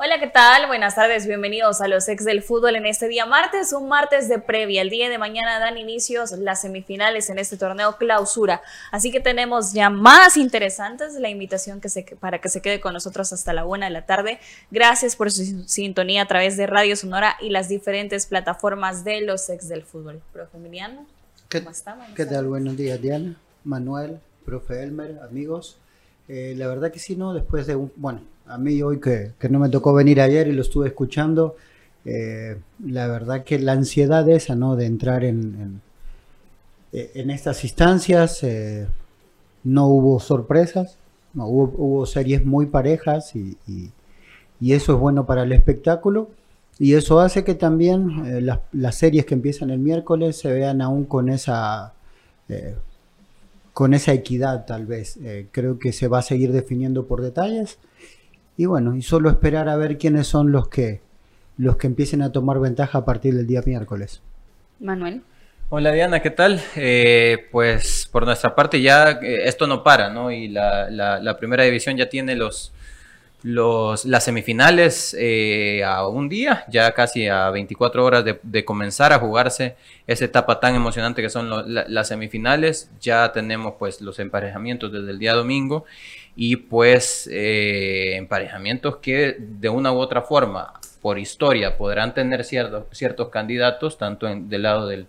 Hola, ¿qué tal? Buenas tardes, bienvenidos a los ex del fútbol en este día martes, un martes de previa. El día de mañana dan inicios las semifinales en este torneo clausura, así que tenemos ya más interesantes la invitación que se, para que se quede con nosotros hasta la una de la tarde. Gracias por su sintonía a través de Radio Sonora y las diferentes plataformas de los ex del fútbol. Profe Emiliano, ¿cómo está? ¿Qué tal? Buenos días, Diana, Manuel, profe Elmer, amigos. Eh, la verdad que sí, ¿no? Después de un, bueno, a mí hoy que, no me tocó venir ayer y lo estuve escuchando, eh, la verdad que la ansiedad esa, ¿no? De entrar en, en, estas instancias, eh, no hubo sorpresas, no, hubo, series muy parejas y, eso es bueno para el espectáculo. Y eso hace que también eh, las, las, series que empiezan el miércoles se vean aún con esa con esa equidad tal vez. creo que se va a seguir definiendo por detalles y bueno, y solo esperar a ver quiénes son los que, los que empiecen a tomar ventaja a partir del día miércoles. Manuel. Hola Diana, ¿qué tal? Eh, pues por nuestra parte ya eh, esto no para, ¿no? Y la, la, primera división ya tiene los, los, las semifinales eh, a un día, ya casi a 24 horas de, comenzar a jugarse esa etapa tan emocionante que son las semifinales. Ya tenemos pues los emparejamientos desde el día domingo y pues eh, emparejamientos que de una u otra forma, por historia, podrán tener ciertos, ciertos candidatos, tanto en, del lado del,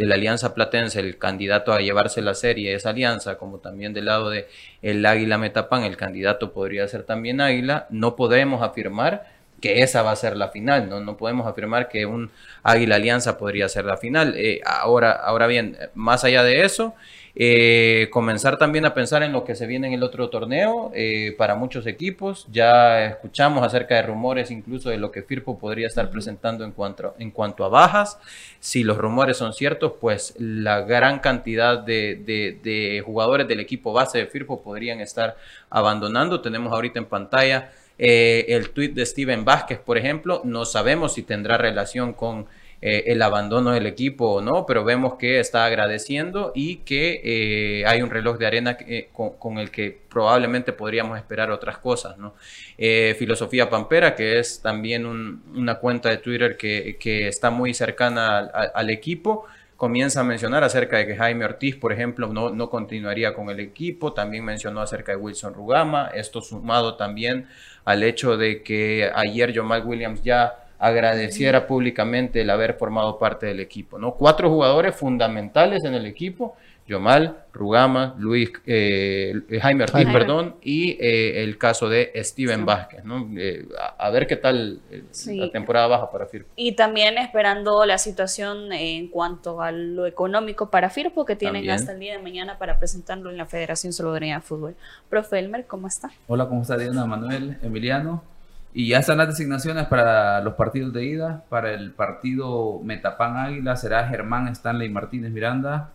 de la Alianza Platense, el candidato a llevarse la serie es Alianza, como también del lado de el Águila Metapan, el candidato podría ser también Águila, no podemos afirmar que esa va a ser la final, no, no podemos afirmar que un Águila Alianza podría ser la final. Eh, ahora, ahora bien, más allá de eso, eh, comenzar también a pensar en lo que se viene en el otro torneo eh, para muchos equipos. Ya escuchamos acerca de rumores incluso de lo que Firpo podría estar presentando en cuanto, en cuanto a bajas. Si los rumores son ciertos, pues la gran cantidad de, jugadores del equipo base de Firpo podrían estar abandonando. Tenemos ahorita en pantalla eh, el tweet de Steven Vázquez, por ejemplo. No sabemos si tendrá relación con eh, el abandono del equipo o no, pero vemos que está agradeciendo y que eh, hay un reloj de arena eh, con, el que probablemente podríamos esperar otras cosas. ¿no? Filosofía Pampera, que es también una cuenta de Twitter que, está muy cercana al, equipo, comienza a mencionar acerca de que Jaime Ortiz, por ejemplo, no, no continuaría con el equipo, también mencionó acerca de Wilson Rugama, esto sumado también al hecho de que ayer Jamal Williams ya agradeciera públicamente el haber formado parte del equipo. ¿no? Cuatro jugadores fundamentales en el equipo, Yomal, Rugama, Luis, eh, Jaime Ortiz, perdón, y eh, el caso de Steven Vázquez. ¿no? Eh, a, ver qué tal la temporada baja para Firpo. Y también esperando la situación en cuanto a lo económico para Firpo, que tienen hasta el día de mañana para presentarlo en la Federación Salvadoreña de Fútbol. Profe Elmer, ¿cómo está? Hola, ¿cómo está Diana, Manuel, Emiliano? Y ya están las designaciones para los partidos de ida. Para el partido Metapan Águila será Germán Stanley Martínez Miranda,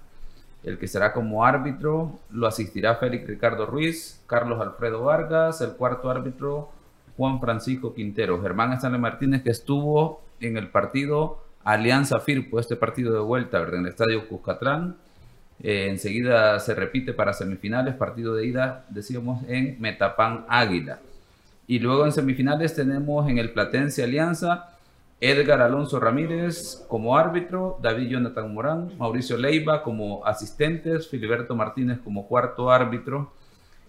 el que será como árbitro. Lo asistirá Félix Ricardo Ruiz, Carlos Alfredo Vargas, el cuarto árbitro Juan Francisco Quintero. Germán Stanley Martínez que estuvo en el partido Alianza Firpo, este partido de vuelta en el estadio Cuscatlán. Eh, enseguida se repite para semifinales, partido de ida, decíamos, en Metapan Águila. Y luego en semifinales tenemos en el Platense Alianza Edgar Alonso Ramírez como árbitro, David Jonathan Morán, Mauricio Leiva como asistentes, Filiberto Martínez como cuarto árbitro.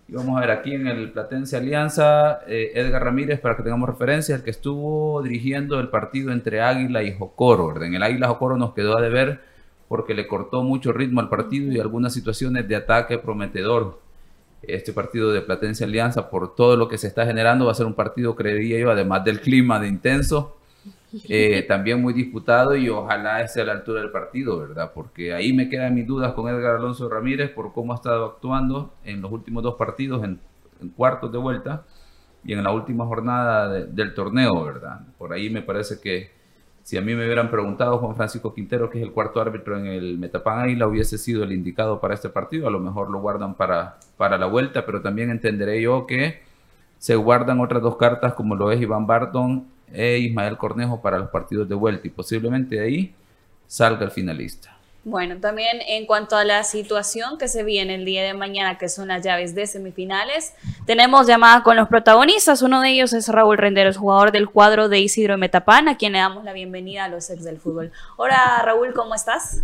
Y vamos a ver aquí en el Platense Alianza, eh, Edgar Ramírez, para que tengamos referencia, el que estuvo dirigiendo el partido entre Águila y Jocoro. En el Águila Jocoro nos quedó a deber porque le cortó mucho ritmo al partido y algunas situaciones de ataque prometedor este partido de Platense Alianza por todo lo que se está generando. Va a ser un partido, creería yo, además del clima de intenso, eh, también muy disputado y ojalá esté a la altura del partido, ¿verdad? Porque ahí me quedan mis dudas con Edgar Alonso Ramírez por cómo ha estado actuando en los últimos dos partidos, en, cuartos de vuelta y en la última jornada del torneo, ¿verdad? Por ahí me parece que Si a mí me hubieran preguntado Juan Francisco Quintero, que es el cuarto árbitro en el Metapan Águila, hubiese sido el indicado para este partido. A lo mejor lo guardan para, para la vuelta, pero también entenderé yo que se guardan otras dos cartas como lo es Iván Barton e Ismael Cornejo para los partidos de vuelta y posiblemente de ahí salga el finalista. Bueno, también en cuanto a la situación que se viene el día de mañana, que son las llaves de semifinales, tenemos llamada con los protagonistas. Uno de ellos es Raúl Renderos, jugador del cuadro de Isidro Metapán, a quien le damos la bienvenida a los ex del fútbol. Hola Raúl, ¿cómo estás?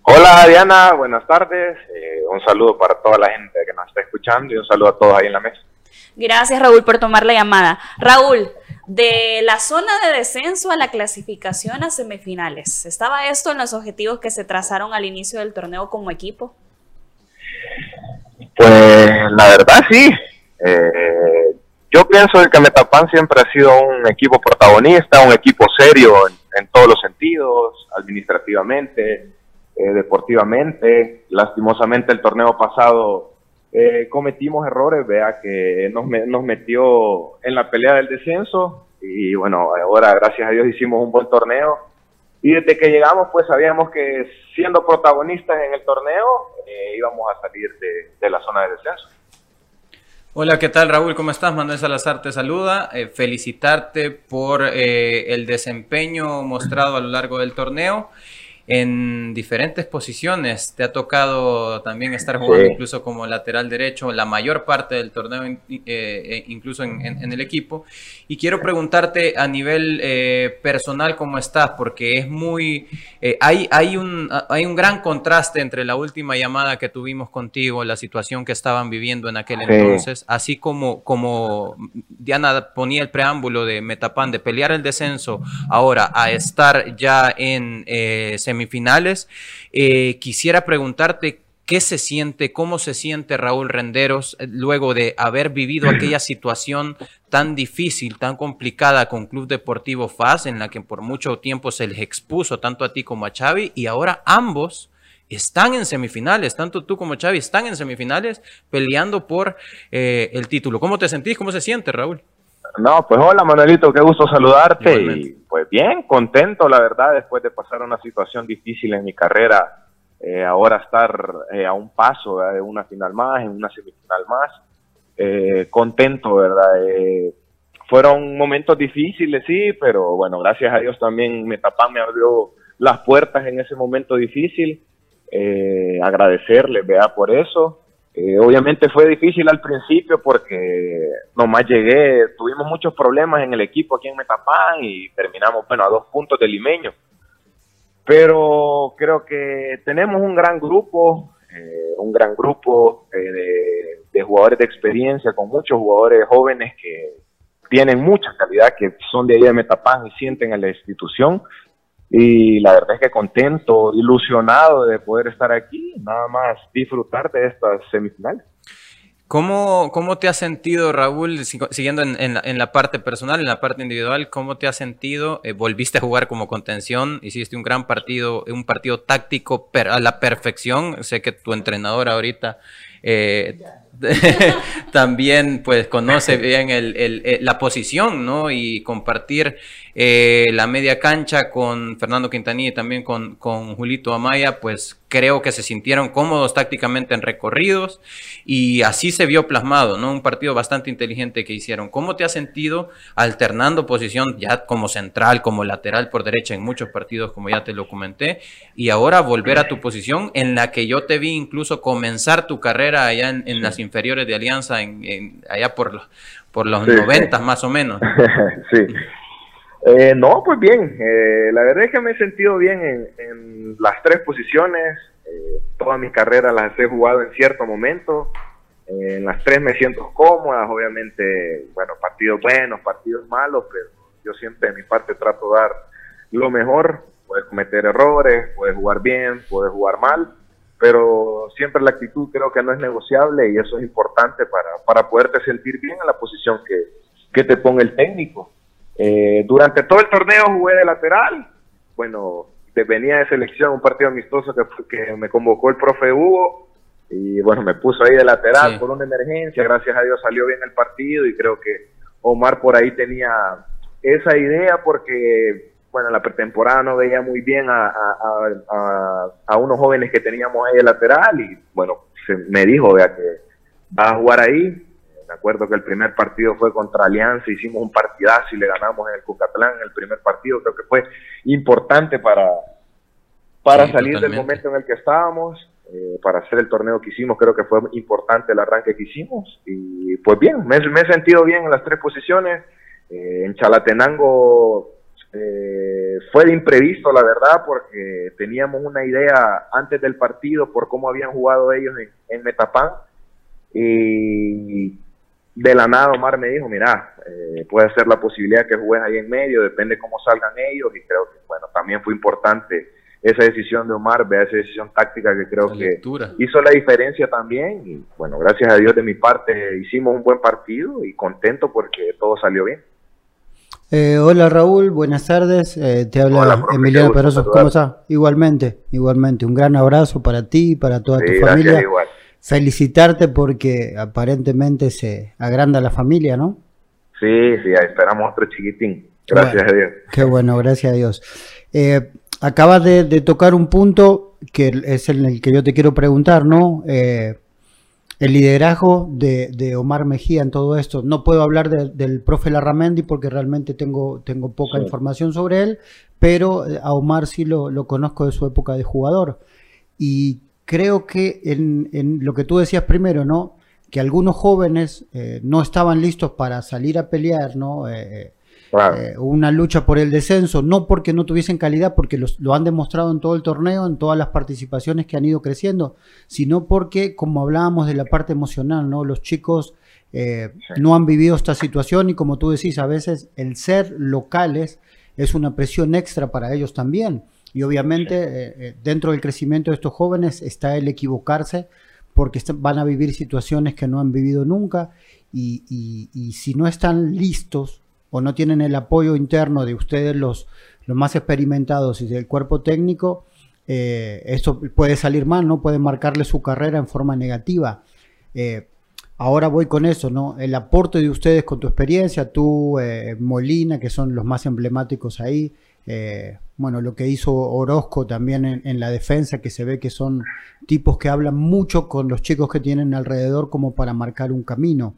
Hola Diana, buenas tardes. Eh, un saludo para toda la gente que nos está escuchando y un saludo a todos ahí en la mesa. Gracias Raúl por tomar la llamada. Raúl, de la zona de descenso a la clasificación a semifinales. ¿Estaba esto en los objetivos que se trazaron al inicio del torneo como equipo? Pues la verdad sí. Eh, yo pienso que Metapan siempre ha sido un equipo protagonista, un equipo serio en, todos los sentidos, administrativamente, eh, deportivamente. Lastimosamente el torneo pasado eh, cometimos errores, vea que nos, nos metió en la pelea del descenso y bueno, ahora gracias a Dios hicimos un buen torneo y desde que llegamos pues sabíamos que siendo protagonistas en el torneo eh, íbamos a salir de, la zona de descenso. Hola, ¿qué tal Raúl? ¿Cómo estás? Manuel Salazar te saluda. Eh, felicitarte por el desempeño mostrado a lo largo del torneo en diferentes posiciones. Te ha tocado también estar jugando incluso como lateral derecho la mayor parte del torneo, eh, eh, incluso en, el equipo. Y quiero preguntarte a nivel eh, personal cómo estás, porque es muy... hay, hay, un, hay un gran contraste entre la última llamada que tuvimos contigo, la situación que estaban viviendo en aquel entonces, así como, como Diana ponía el preámbulo de Metapan, de pelear el descenso, ahora a estar ya en semifinales. Eh, quisiera preguntarte qué se siente, cómo se siente Raúl Renderos eh, luego de haber vivido aquella situación tan difícil, tan complicada con Club Deportivo FAS, en la que por mucho tiempo se les expuso tanto a ti como a Xavi, y ahora ambos están en semifinales, tanto tú como Xavi están en semifinales peleando por eh, el título. ¿Cómo te sentís? ¿Cómo se siente, Raúl? No, pues hola Manuelito, qué gusto saludarte. Y pues bien, contento la verdad después de pasar una situación difícil en mi carrera, eh, ahora estar eh, a un paso de una final más, en una semifinal más, eh, contento, ¿verdad? fueron momentos difíciles, sí, pero bueno, gracias a Dios también Metapán me abrió las puertas en ese momento difícil, agradecerle, vea, por eso. Eh, obviamente fue difícil al principio porque nomás llegué, tuvimos muchos problemas en el equipo aquí en Metapán y terminamos, bueno, a dos puntos del limeño. Pero creo que tenemos un gran grupo, eh, un gran grupo eh, de, jugadores de experiencia, con muchos jugadores jóvenes que tienen mucha calidad, que son de ahí de Metapán y sienten a la institución y la verdad es que contento, ilusionado de poder estar aquí, nada más disfrutar de estas semifinales. ¿Cómo, ¿Cómo te has sentido, Raúl, siguiendo en, en, la parte personal, en la parte individual, cómo te has sentido? Eh, volviste a jugar como contención, hiciste un gran partido, un partido táctico a la perfección. Sé que tu entrenador ahorita eh, también pues conoce bien el, la posición, ¿no? Y compartir eh, la media cancha con Fernando Quintanilla y también con, con Julito Amaya, pues creo que se sintieron cómodos tácticamente en recorridos y así se vio plasmado, ¿no? Un partido bastante inteligente que hicieron. ¿Cómo te has sentido alternando posición ya como central, como lateral por derecha en muchos partidos, como ya te lo comenté, y ahora volver a tu posición en la que yo te vi incluso comenzar tu carrera allá en, las inferiores de Alianza, en, allá por los, por los 90 más o menos? sí. Eh, no, pues bien, eh, la verdad es que me he sentido bien en, las tres posiciones, eh, toda mi carrera las he jugado en cierto momento, en las tres me siento cómodas, obviamente, bueno, partidos buenos, partidos malos, pero yo siempre de mi parte trato de dar lo mejor, puedes cometer errores, puedes jugar bien, puedes jugar mal, pero siempre la actitud creo que no es negociable y eso es importante para, para poderte sentir bien en la posición que, que te ponga el técnico. Eh, durante todo el torneo jugué de lateral. Bueno, venía de selección un partido amistoso que, que me convocó el profe Hugo y bueno, me puso ahí de lateral por una emergencia. Gracias a Dios salió bien el partido y creo que Omar por ahí tenía esa idea porque bueno, en la pretemporada no veía muy bien a, a, a, unos jóvenes que teníamos ahí de lateral y bueno, se me dijo, vea, que va a jugar ahí. Me acuerdo que el primer partido fue contra Alianza, hicimos un partidazo y le ganamos en el Cucatlán en el primer partido. Creo que fue importante para, para salir del momento en el que estábamos, eh, para hacer el torneo que hicimos. Creo que fue importante el arranque que hicimos. Y pues bien, me, me he sentido bien en las tres posiciones. Eh, en Chalatenango eh, fue de imprevisto, la verdad, porque teníamos una idea antes del partido por cómo habían jugado ellos en, Metapán. Y de la nada Omar me dijo, mira, eh, puede ser la posibilidad que juegues ahí en medio, depende cómo salgan ellos. Y creo que, bueno, también fue importante esa decisión de Omar, vea esa decisión táctica que creo que hizo la diferencia también. Y bueno, gracias a Dios de mi parte hicimos un buen partido y contento porque todo salió bien. Eh, hola Raúl, buenas tardes. Eh, te habla Emiliano Peroso. ¿Cómo estás? Igualmente, igualmente. Un gran abrazo para ti y para toda tu familia. Felicitarte porque aparentemente se agranda la familia, ¿no? Sí, sí, esperamos otro chiquitín. Gracias a Dios. Qué bueno, gracias a Dios. Eh, acabas de, tocar un punto que es el que yo te quiero preguntar, ¿no? Eh, el liderazgo de, Omar Mejía en todo esto. No puedo hablar del profe Larramendi porque realmente tengo, tengo poca información sobre él, pero a Omar sí lo, conozco de su época de jugador. Y creo que en, lo que tú decías primero, ¿no? Que algunos jóvenes eh, no estaban listos para salir a pelear, ¿no? Eh, eh, una lucha por el descenso, no porque no tuviesen calidad, porque lo han demostrado en todo el torneo, en todas las participaciones que han ido creciendo, sino porque, como hablábamos de la parte emocional, ¿no? Los chicos eh, no han vivido esta situación y como tú decís, a veces el ser locales es una presión extra para ellos también. Y obviamente eh, dentro del crecimiento de estos jóvenes está el equivocarse porque van a vivir situaciones que no han vivido nunca y, y si no están listos o no tienen el apoyo interno de ustedes los, los más experimentados y del cuerpo técnico, eh, esto puede salir mal, ¿no? Puede marcarle su carrera en forma negativa. Eh, ahora voy con eso, ¿no? El aporte de ustedes con tu experiencia, tú, eh, Molina, que son los más emblemáticos ahí, bueno, lo que hizo Orozco también en, en, la defensa, que se ve que son tipos que hablan mucho con los chicos que tienen alrededor como para marcar un camino.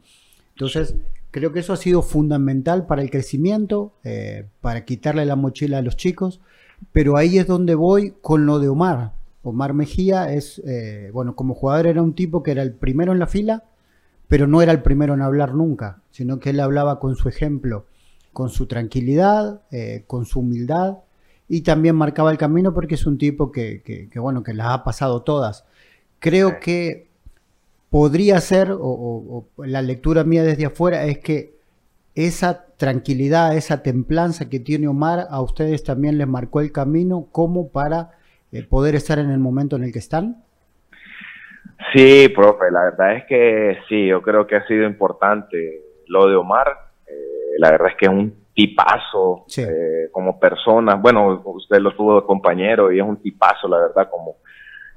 Entonces, Creo que eso ha sido fundamental para el crecimiento, eh, para quitarle la mochila a los chicos, pero ahí es donde voy con lo de Omar. Omar Mejía es, eh, bueno, como jugador era un tipo que era el primero en la fila, pero no era el primero en hablar nunca, sino que él hablaba con su ejemplo, con su tranquilidad, eh, con su humildad y también marcaba el camino porque es un tipo que, que bueno, que las ha pasado todas. Creo que podría ser, o, la lectura mía desde afuera, es que esa tranquilidad, esa templanza que tiene Omar, a ustedes también les marcó el camino como para eh, poder estar en el momento en el que están. Sí, profe, la verdad es que sí, yo creo que ha sido importante lo de Omar. La verdad es que es un tipazo eh, como persona. Bueno, usted lo tuvo de compañero y es un tipazo, la verdad, como,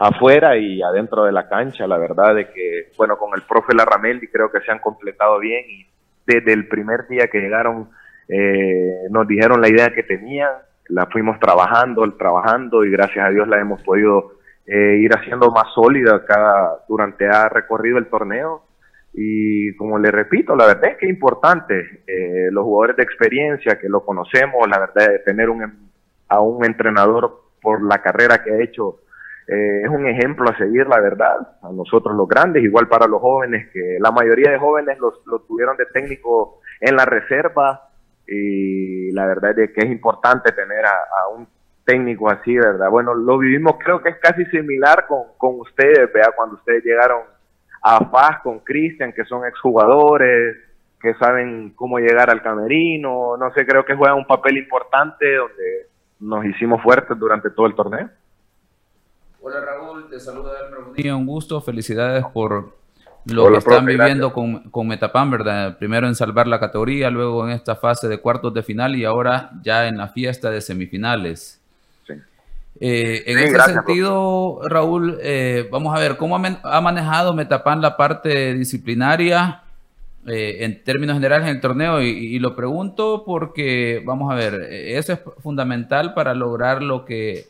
afuera y adentro de la cancha. La verdad de que, bueno, con el profe Larrameldi creo que se han completado bien y desde el primer día que llegaron eh, nos dijeron la idea que tenían, la fuimos trabajando, trabajando y gracias a Dios la hemos podido eh, ir haciendo más sólida cada durante ha recorrido el torneo. Y como le repito, la verdad es que es importante, eh, los jugadores de experiencia que lo conocemos, la verdad de tener un, a un entrenador por la carrera que ha hecho eh, es un ejemplo a seguir, la verdad, a nosotros los grandes, igual para los jóvenes, que la mayoría de jóvenes los, tuvieron de técnico en la reserva y la verdad es que es importante tener a, un técnico así, ¿verdad? Bueno, lo vivimos, creo que es casi similar con, con ustedes, ¿verdad? Cuando ustedes llegaron a Paz con Cristian, que son exjugadores, que saben cómo llegar al camerino, no sé, creo que juegan un papel importante donde nos hicimos fuertes durante todo el torneo. Hola Raúl, te saluda Elmer un gusto, felicidades por lo que están viviendo con, con, Metapan, ¿verdad? Primero en salvar la categoría, luego en esta fase de cuartos de final y ahora ya en la fiesta de semifinales. Eh, en ese sentido, Raúl, eh, vamos a ver, ¿cómo ha, manejado Metapan la parte disciplinaria eh, en términos generales en el torneo y, lo pregunto porque, vamos a ver, eh, eso es fundamental para lograr lo que,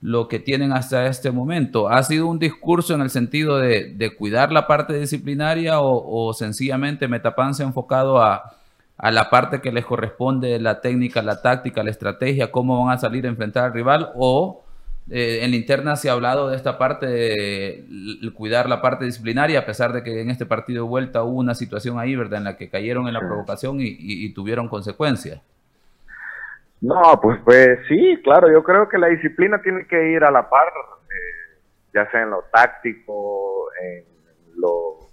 lo que tienen hasta este momento. ¿Ha sido un discurso en el sentido de, cuidar la parte disciplinaria o, sencillamente Metapan se ha enfocado a, a la parte que les corresponde, la técnica, la táctica, la estrategia, cómo van a salir a enfrentar al rival o eh, en la interna se ha hablado de esta parte de cuidar la parte disciplinaria, a pesar de que en este partido de vuelta hubo una situación ahí, ¿verdad?, en la que cayeron en la provocación y, tuvieron consecuencias. No, pues, pues sí, claro, yo creo que la disciplina tiene que ir a la par, eh, ya sea en lo táctico, en lo,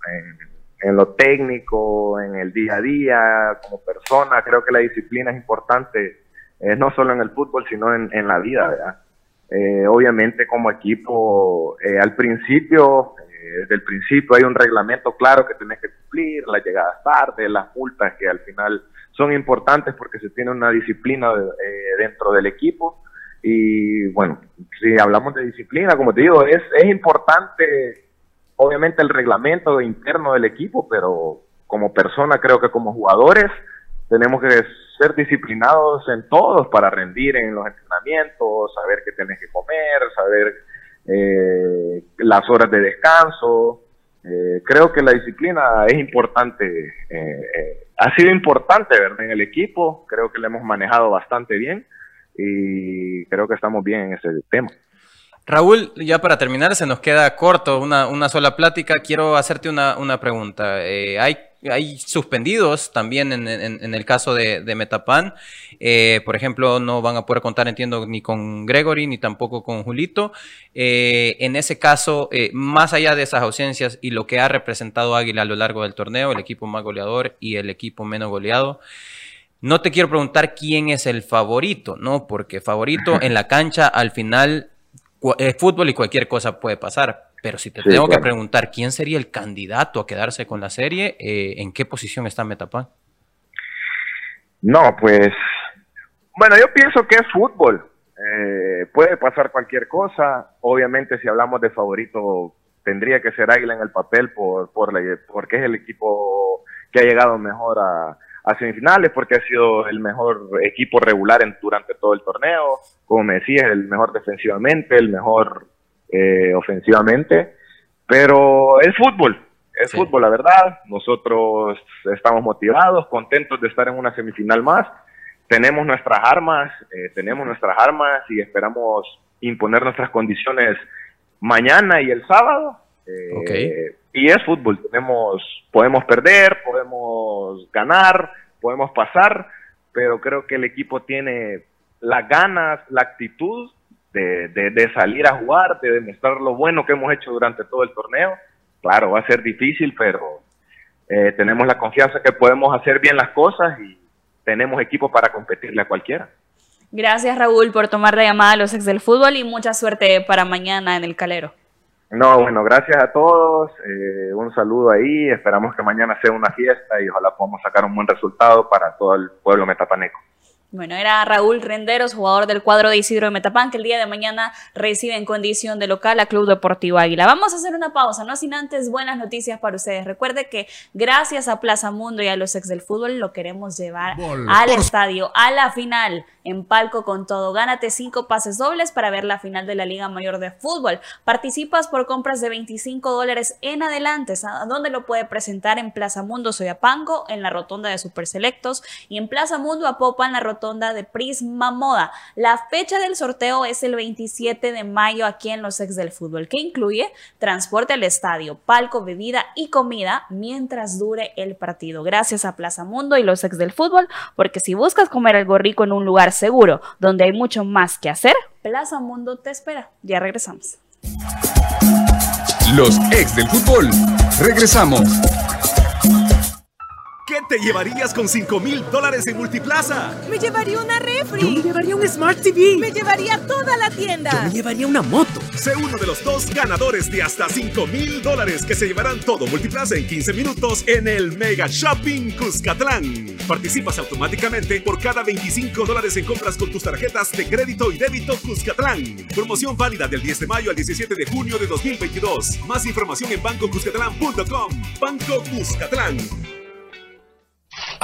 en, lo técnico, en el día a día, como persona, creo que la disciplina es importante, eh, no solo en el fútbol, sino en, en la vida, ¿verdad? Eh, obviamente como equipo, eh, al principio, eh, desde el principio hay un reglamento claro que tienes que cumplir, las llegadas tarde, las multas que al final son importantes porque se tiene una disciplina dentro del equipo. Y bueno, si hablamos de disciplina, como te digo, es, es importante obviamente el reglamento interno del equipo, pero como persona creo que como jugadores tenemos que ser disciplinados en todos para rendir en los entrenamientos, saber qué tienes que comer, saber eh, las horas de descanso. Eh, creo que la disciplina es importante, eh, ha sido importante ¿verdad? en el equipo, creo que lo hemos manejado bastante bien y creo que estamos bien en ese tema. Raúl, ya para terminar, se nos queda corto una, una sola plática. Quiero hacerte una, una pregunta. hay hay suspendidos también en, el caso de, Metapan. Eh, por ejemplo, no van a poder contar, entiendo, ni con Gregory ni tampoco con Julito. Eh, en ese caso, eh, más allá de esas ausencias y lo que ha representado Águila a lo largo del torneo, el equipo más goleador y el equipo menos goleado. No te quiero preguntar quién es el favorito, ¿no? Porque favorito en la cancha al final es fútbol y cualquier cosa puede pasar. Pero si te tengo que preguntar quién sería el candidato a quedarse con la serie, eh, ¿en qué posición está Metapan? No, pues, bueno, yo pienso que es fútbol. Eh, puede pasar cualquier cosa. Obviamente, si hablamos de favorito, tendría que ser Águila en el papel por, por porque es el equipo que ha llegado mejor a, semifinales, porque ha sido el mejor equipo regular en, durante todo el torneo. Como me decías, el mejor defensivamente, el mejor eh, ofensivamente, pero es fútbol, es fútbol, la verdad. Nosotros estamos motivados, contentos de estar en una semifinal más. Tenemos nuestras armas, eh, tenemos nuestras armas y esperamos imponer nuestras condiciones mañana y el sábado. Eh, y es fútbol, tenemos, podemos perder, podemos ganar, podemos pasar, pero creo que el equipo tiene las ganas, la actitud de, salir a jugar, de demostrar lo bueno que hemos hecho durante todo el torneo. Claro, va a ser difícil, pero eh, tenemos la confianza que podemos hacer bien las cosas y tenemos equipo para competirle a cualquiera. Gracias Raúl por tomar la llamada a los ex del fútbol y mucha suerte para mañana en el Calero. No, bueno, gracias a todos, eh, un saludo ahí, esperamos que mañana sea una fiesta y ojalá podamos sacar un buen resultado para todo el pueblo metapaneco. Bueno, era Raúl Renderos, jugador del cuadro de Isidro de Metapán, que el día de mañana recibe en condición de local a Club Deportivo Águila. Vamos a hacer una pausa, no sin antes buenas noticias para ustedes. Recuerde que gracias a Plaza Mundo y a los ex del fútbol lo queremos llevar al estadio, a la final en palco con todo. Gánate cinco pases dobles para ver la final de la Liga Mayor de Fútbol. Participas por compras de 25 dólares en adelante. ¿A dónde lo puede presentar? En Plaza Mundo Soyapango, en la rotonda de Super Selectos y en Plaza Mundo Apopa, en la rotonda de Prisma Moda. La fecha del sorteo es el 27 de mayo aquí en los ex del fútbol, que incluye transporte al estadio, palco, bebida y comida mientras dure el partido. Gracias a Plaza Mundo y los ex del fútbol, porque si buscas comer algo rico en un lugar seguro, donde hay mucho más que hacer, Plaza Mundo te espera. Ya regresamos. Los ex del fútbol. Regresamos. ¿Qué te llevarías con 5 mil dólares en Multiplaza? Me llevaría una refri. Yo me llevaría un Smart TV. Me llevaría toda la tienda. Yo me llevaría una moto. Sé uno de los dos ganadores de hasta 5 mil dólares que se llevarán todo Multiplaza en 15 minutos en el Mega Shopping Cuscatlán. Participas automáticamente por cada 25 dólares en compras con tus tarjetas de crédito y débito Cuscatlán. Promoción válida del 10 de mayo al 17 de junio de 2022. Más información en bancocuscatlán.com. Banco Cuscatlán.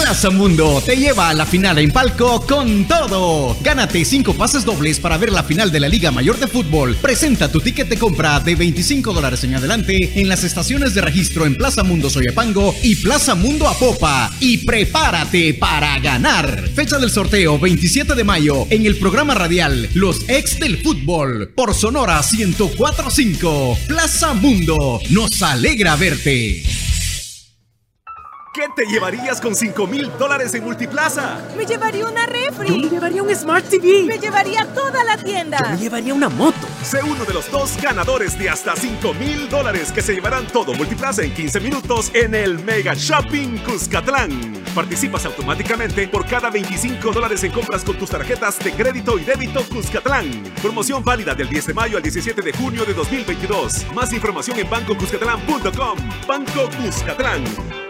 Plaza Mundo te lleva a la final en palco con todo. Gánate cinco pases dobles para ver la final de la Liga Mayor de Fútbol. Presenta tu ticket de compra de 25 dólares en adelante en las estaciones de registro en Plaza Mundo Soyapango y Plaza Mundo Apopa. Y prepárate para ganar. Fecha del sorteo 27 de mayo en el programa radial Los Ex del Fútbol por Sonora 1045. Plaza Mundo, nos alegra verte. ¿Qué te llevarías con 5 mil dólares en Multiplaza? Me llevaría una refri. Yo me llevaría un Smart TV. Me llevaría toda la tienda. Yo me llevaría una moto. Sé uno de los dos ganadores de hasta 5 mil dólares que se llevarán todo Multiplaza en 15 minutos en el Mega Shopping Cuscatlán. Participas automáticamente por cada 25 dólares en compras con tus tarjetas de crédito y débito Cuscatlán. Promoción válida del 10 de mayo al 17 de junio de 2022. Más información en bancocuscatlán.com. Banco Cuscatlán.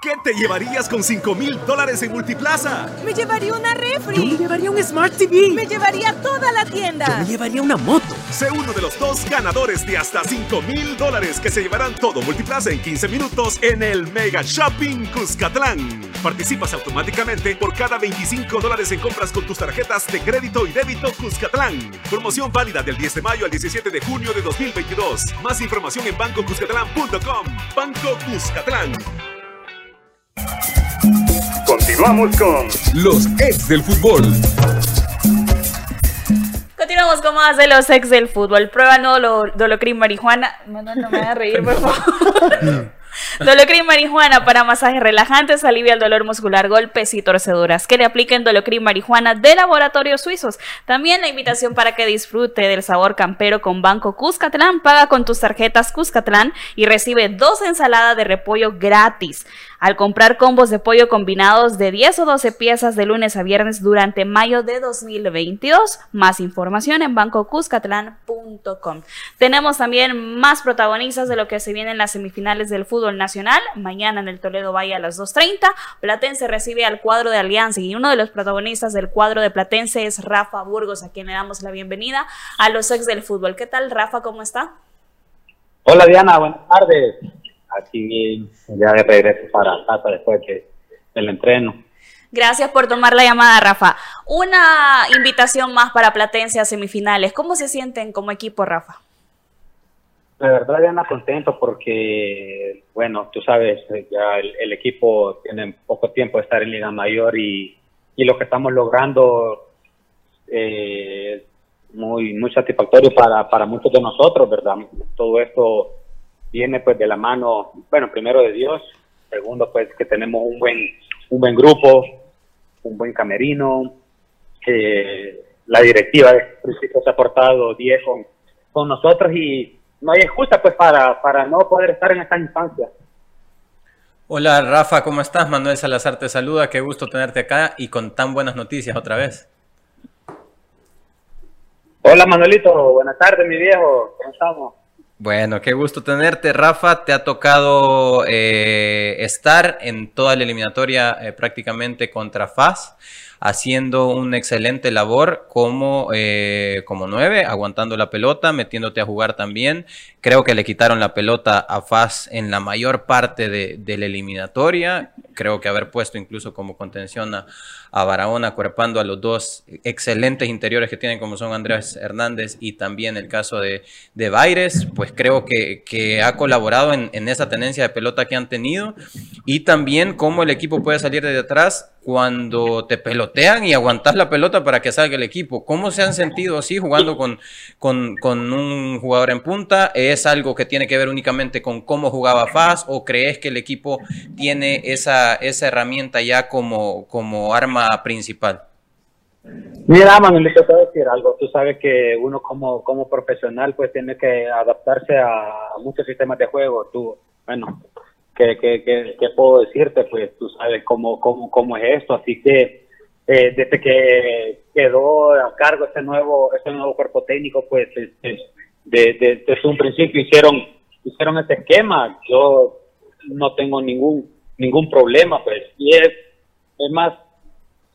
¿Qué te llevarías con 5 mil dólares en Multiplaza? Me llevaría una refri. Yo me llevaría un Smart TV. Me llevaría toda la tienda. Yo me llevaría una moto. Sé uno de los dos ganadores de hasta 5 mil dólares que se llevarán todo Multiplaza en 15 minutos en el Mega Shopping Cuscatlán. Participas automáticamente por cada 25 dólares en compras con tus tarjetas de crédito y débito Cuscatlán. Promoción válida del 10 de mayo al 17 de junio de 2022. Más información en bancocuscatlán.com. Banco Cuscatlán. Continuamos con los ex del fútbol. Continuamos con más de los ex del fútbol. Prueba no Dolocrin marihuana. No, no, no me hagas reír, por favor. Dolocrin marihuana para masajes relajantes, alivia el dolor muscular, golpes y torceduras. Que le apliquen Dolocrin marihuana de laboratorios suizos. También la invitación para que disfrute del sabor campero con Banco Cuscatlán. Paga con tus tarjetas Cuscatlán y recibe dos ensaladas de repollo gratis. Al comprar combos de pollo combinados de 10 o 12 piezas de lunes a viernes durante mayo de 2022. Más información en bancocuscatlán.com. Tenemos también más protagonistas de lo que se viene en las semifinales del fútbol nacional. Mañana en el Toledo Valle a las 2.30. Platense recibe al cuadro de Alianza y uno de los protagonistas del cuadro de Platense es Rafa Burgos, a quien le damos la bienvenida a los ex del fútbol. ¿Qué tal, Rafa? ¿Cómo está? Hola, Diana. Buenas tardes aquí ya de regreso para casa después del entreno. Gracias por tomar la llamada, Rafa. Una invitación más para Platense a semifinales. ¿Cómo se sienten como equipo, Rafa? De verdad, Diana, contento porque, bueno, tú sabes, ya el, equipo tiene poco tiempo de estar en Liga Mayor y, y lo que estamos logrando eh, muy, muy satisfactorio para, para muchos de nosotros, ¿verdad? Todo esto viene pues de la mano, bueno, primero de Dios, segundo pues que tenemos un buen, un buen grupo, un buen camerino, que la directiva de principio se ha portado 10 con, con nosotros y no hay excusa pues para, para no poder estar en esta instancia. Hola Rafa, ¿cómo estás? Manuel Salazar te saluda, qué gusto tenerte acá y con tan buenas noticias otra vez. Hola Manuelito, buenas tardes mi viejo, ¿cómo estamos? Bueno, qué gusto tenerte, Rafa. Te ha tocado eh, estar en toda la eliminatoria eh, prácticamente contra FAS, haciendo una excelente labor como, eh, como nueve, aguantando la pelota, metiéndote a jugar también. Creo que le quitaron la pelota a FAS en la mayor parte de, de la eliminatoria. creo que haber puesto incluso como contención a, a Barahona, cuerpando a los dos excelentes interiores que tienen como son Andrés Hernández y también el caso de, de Baires, pues creo que, que ha colaborado en, en, esa tenencia de pelota que han tenido y también cómo el equipo puede salir de atrás cuando te pelotean y aguantas la pelota para que salga el equipo. ¿Cómo se han sentido así jugando con, con, con, un jugador en punta? ¿Es algo que tiene que ver únicamente con cómo jugaba Faz o crees que el equipo tiene esa, esa herramienta ya como, como arma principal? Mira, Manuel, te puedo decir algo. Tú sabes que uno como, como profesional pues tiene que adaptarse a muchos sistemas de juego. Tú, bueno, que, puedo decirte, pues tú sabes cómo, cómo, cómo es esto, así que eh, desde que quedó a cargo este nuevo, este nuevo cuerpo técnico, pues desde un principio hicieron, hicieron este esquema, yo no tengo ningún, ningún problema, pues, y es, es más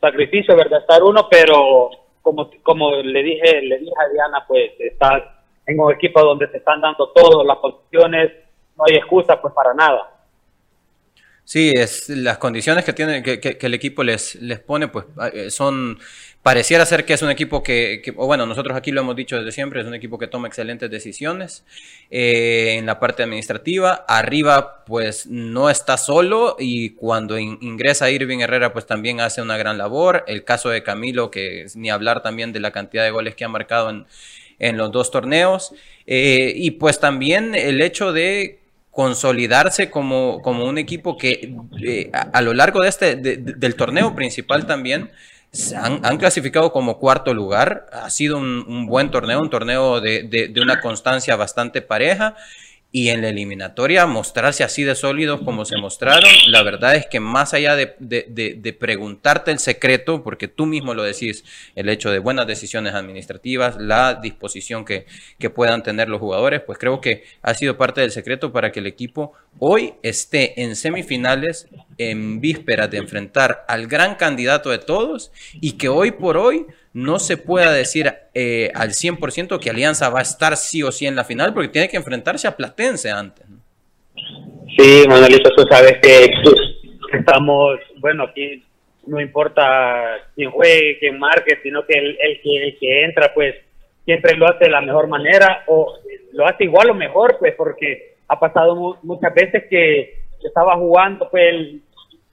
sacrificio, ¿verdad? Estar uno, pero como, como le dije, le dije a Diana, pues, estar en un equipo donde se están dando todas las posiciones, no hay excusa pues para nada. Sí, es las condiciones que tiene que, el equipo les, les pone, pues ah, eh, son pareciera ser que es un equipo que, o bueno, nosotros aquí lo hemos dicho desde siempre, es un equipo que toma excelentes decisiones eh, en la parte administrativa. Arriba, pues no está solo y cuando ingresa Irving Herrera, pues también hace una gran labor. El caso de Camilo, que ni hablar también de la cantidad de goles que ha marcado en, en los dos torneos. Eh, y pues también el hecho de consolidarse como, como un equipo que eh, a, lo largo de este, del torneo principal también han, han, clasificado como cuarto lugar. Ha sido un, un buen torneo, un torneo de, de, una constancia bastante pareja y en la eliminatoria mostrarse así de sólidos como se mostraron, la verdad es que más allá de, de, de, preguntarte el secreto, porque tú mismo lo decís, el hecho de buenas decisiones administrativas, la disposición que, que puedan tener los jugadores, pues creo que ha sido parte del secreto para que el equipo hoy esté en semifinales en vísperas de enfrentar al gran candidato de todos y que hoy por hoy no se pueda decir eh, al 100% que Alianza va a estar sí o sí en la final porque tiene que enfrentarse a Platense antes. Sí, Manuelito, tú sabes que estamos, bueno, aquí no importa quién juegue, quién marque, sino que el, que, el que entra, pues siempre lo hace de la mejor manera o lo hace igual o mejor, pues porque ha pasado muchas veces que estaba jugando, pues el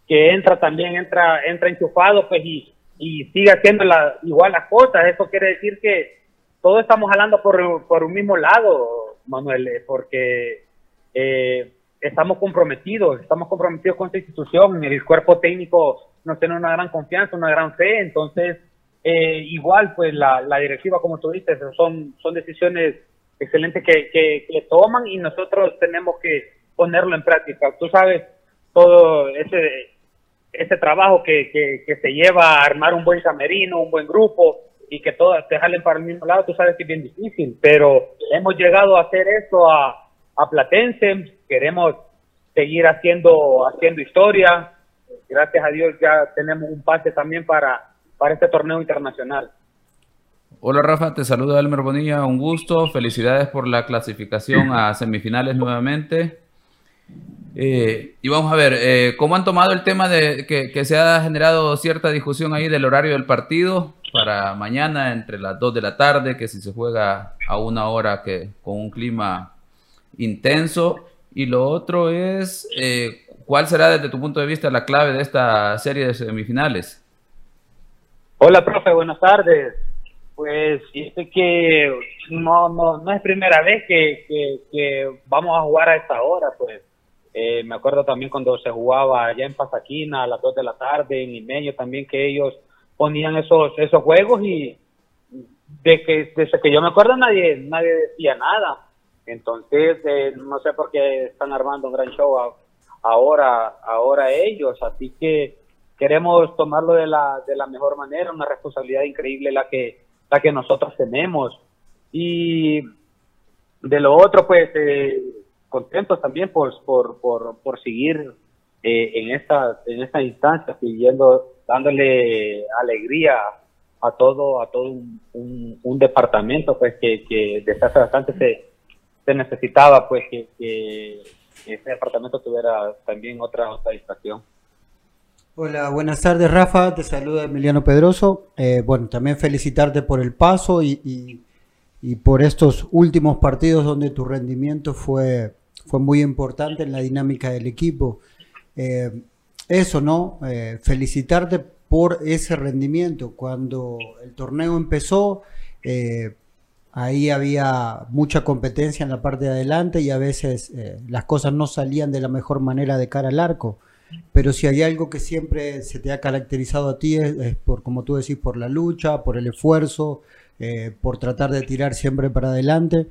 que entra también entra entra enchufado, pues y y sigue haciendo la, igual las cosas. Eso quiere decir que todos estamos hablando por, por un mismo lado, Manuel, eh, porque eh, estamos comprometidos, estamos comprometidos con esta institución, el cuerpo técnico nos tiene una gran confianza, una gran fe, entonces eh, igual pues la, la directiva, como tú dices, son, son decisiones excelentes que, que, que toman y nosotros tenemos que ponerlo en práctica. Tú sabes, todo ese ese trabajo que, que, se lleva a armar un buen camerino, un buen grupo y que todas te jalen para el mismo lado, tú sabes que es bien difícil, pero hemos llegado a hacer esto a, a Platense, queremos seguir haciendo, haciendo historia, gracias a Dios ya tenemos un pase también para, para este torneo internacional. Hola Rafa, te saluda Elmer Bonilla, un gusto, felicidades por la clasificación a semifinales nuevamente. Eh, y vamos a ver, eh, ¿cómo han tomado el tema de que, se ha generado cierta discusión ahí del horario del partido para mañana entre las 2 de la tarde, que si se juega a una hora que con un clima intenso? Y lo otro es, eh, ¿cuál será desde tu punto de vista la clave de esta serie de semifinales? Hola, profe, buenas tardes. Pues dice que no, no, no es primera vez que, que vamos a jugar a esta hora, pues eh, me acuerdo también cuando se jugaba allá en Pasaquina a las 2 de la tarde, en Limeño también, que ellos ponían esos esos juegos y de que desde que yo me acuerdo nadie nadie decía nada. Entonces, eh, no sé por qué están armando un gran show ahora ahora ellos, así que queremos tomarlo de la de la mejor manera, una responsabilidad increíble la que la que nosotros tenemos. Y de lo otro, pues eh, contentos también por, por, por, por seguir eh, en esta en esta instancia siguiendo dándole alegría a todo a todo un, un, departamento pues que, que desde hace bastante se, se necesitaba pues que, que ese departamento tuviera también otra otra distracción Hola, buenas tardes Rafa, te saluda Emiliano Pedroso. Eh, bueno, también felicitarte por el paso y, y- y por estos últimos partidos donde tu rendimiento fue, fue muy importante en la dinámica del equipo. Eh, eso, ¿no? Eh, felicitarte por ese rendimiento. Cuando el torneo empezó, eh, ahí había mucha competencia en la parte de adelante y a veces las cosas no salían de la mejor manera de cara al arco. Pero si hay algo que siempre se te ha caracterizado a ti es, es por, como tú decís, por la lucha, por el esfuerzo, por tratar de tirar siempre para adelante.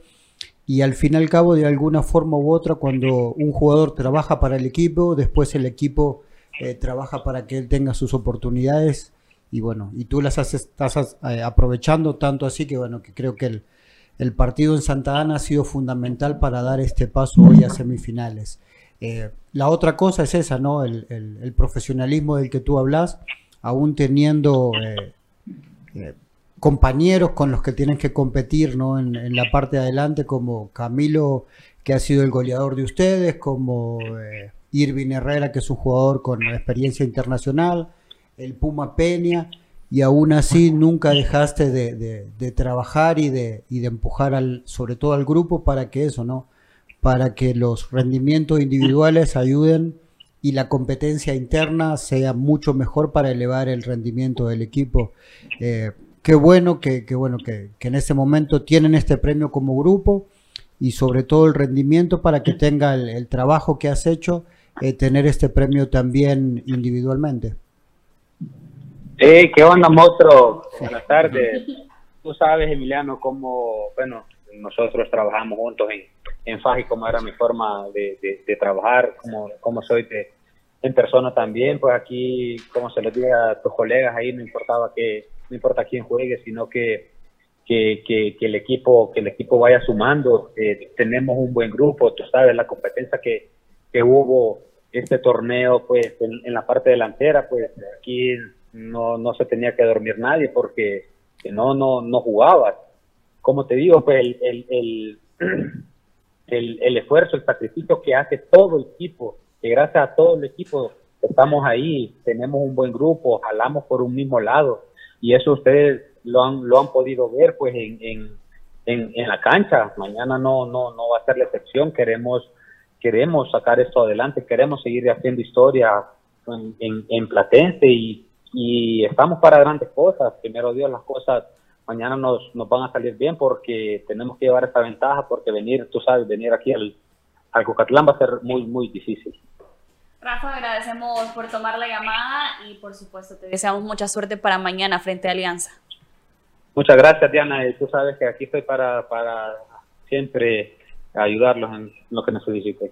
Y al fin y al cabo, de alguna forma u otra, cuando un jugador trabaja para el equipo, después el equipo eh, trabaja para que él tenga sus oportunidades. Y bueno, y tú las estás eh, aprovechando tanto así que bueno, que creo que el, el partido en Santa Ana ha sido fundamental para dar este paso hoy a semifinales. Eh, la otra cosa es esa, ¿no? El, el- profesionalismo del que tú hablas, aún teniendo compañeros con los que tienes que competir, ¿no? En, la parte de adelante, como Camilo, que ha sido el goleador de ustedes, como eh, Irving Herrera, que es un jugador con experiencia internacional, el Puma Peña, y aún así nunca dejaste de, de- de trabajar y de, y de empujar al, sobre todo al grupo para que eso, ¿no? Para que los rendimientos individuales ayuden y la competencia interna sea mucho mejor para elevar el rendimiento del equipo. Eh, qué bueno que, que bueno que, que en este momento tienen este premio como grupo y sobre todo el rendimiento para que tenga el, el trabajo que has hecho, eh, tener este premio también individualmente. Hey, ¿qué onda, monstruo? Buenas tardes. Tú sabes, Emiliano, cómo, bueno, nosotros trabajamos juntos en, en FAG y cómo era mi forma de, de- de trabajar, cómo, cómo soy de, en persona también. Pues aquí, como se les dije a tus colegas ahí, no importaba que, no importa quién juegue, sino que, que, que, el equipo, que el equipo vaya sumando. Eh, tenemos un buen grupo, tú sabes, la competencia que, que hubo este torneo, pues en, la parte delantera, pues aquí no, no se tenía que dormir nadie porque si no, no, no jugabas. Como te digo, pues el, el, el, el esfuerzo, el sacrificio que hace todo el equipo, que gracias a todo el equipo estamos ahí, tenemos un buen grupo, jalamos por un mismo lado y eso ustedes lo han, lo han podido ver pues en, en, en, la cancha. Mañana no, no, no va a ser la excepción, queremos queremos sacar esto adelante, queremos seguir haciendo historia en, en, en Platense y, y estamos para grandes cosas. Primero Dios, las cosas mañana nos, nos van a salir bien porque tenemos que llevar esta ventaja porque venir, tú sabes, venir aquí al, al Cucatlán va a ser muy, muy difícil. Rafa, agradecemos por tomar la llamada y por supuesto te deseamos mucha suerte para mañana frente a Alianza. Muchas gracias, Diana. Y tú sabes que aquí estoy para, para siempre ayudarlos en lo que necesiten.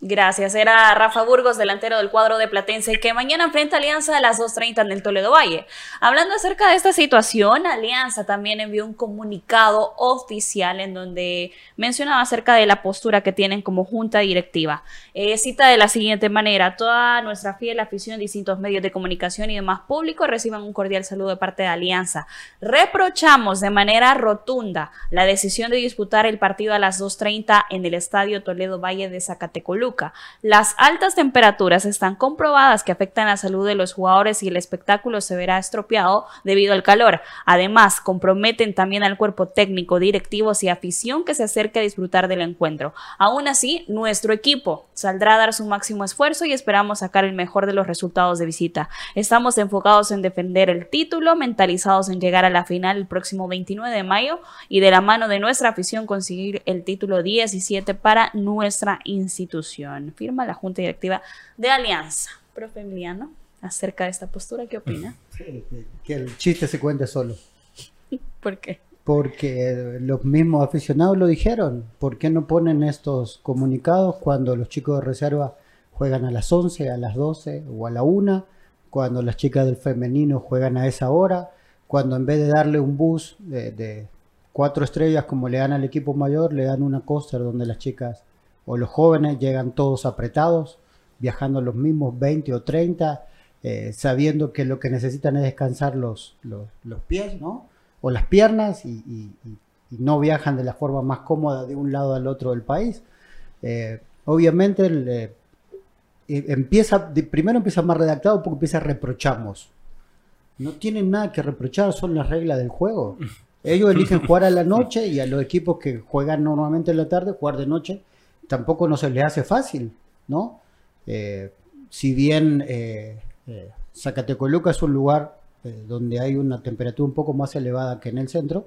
Gracias. Era Rafa Burgos, delantero del cuadro de Platense, que mañana enfrenta a Alianza a las 2.30 en el Toledo Valle. Hablando acerca de esta situación, Alianza también envió un comunicado oficial en donde mencionaba acerca de la postura que tienen como junta directiva. Eh, cita de la siguiente manera, toda nuestra fiel afición, distintos medios de comunicación y demás públicos reciban un cordial saludo de parte de Alianza. Reprochamos de manera rotunda la decisión de disputar el partido a las 2.30 en el Estadio Toledo Valle de Las altas temperaturas están comprobadas que afectan la salud de los jugadores y el espectáculo se verá estropeado debido al calor. Además, comprometen también al cuerpo técnico, directivos y afición que se acerque a disfrutar del encuentro. Aún así, nuestro equipo saldrá a dar su máximo esfuerzo y esperamos sacar el mejor de los resultados de visita. Estamos enfocados en defender el título, mentalizados en llegar a la final el próximo 29 de mayo y de la mano de nuestra afición conseguir el título 17 para nuestra institución. Firma la Junta Directiva de Alianza. Profe Emiliano, acerca de esta postura, ¿qué opina? Que el chiste se cuente solo. ¿Por qué? Porque los mismos aficionados lo dijeron. ¿Por qué no ponen estos comunicados cuando los chicos de reserva juegan a las 11, a las 12 o a la 1? Cuando las chicas del femenino juegan a esa hora. Cuando en vez de darle un bus de, de cuatro estrellas como le dan al equipo mayor, le dan una coaster donde las chicas o los jóvenes llegan todos apretados, viajando los mismos 20 o 30, eh, sabiendo que lo que necesitan es descansar los, los, los pies, ¿no? O las piernas y, y- y- y no viajan de la forma más cómoda de un lado al otro del país. Eh, obviamente el, eh, empieza, primero empieza más redactado porque empieza reprochamos. No tienen nada que reprochar, son las reglas del juego. Ellos eligen jugar a la noche y a los equipos que juegan normalmente en la tarde, jugar de noche, tampoco no se les hace fácil, ¿no? Eh, si bien eh, eh, Zacatecoluca es un lugar donde hay una temperatura un poco más elevada que en el centro,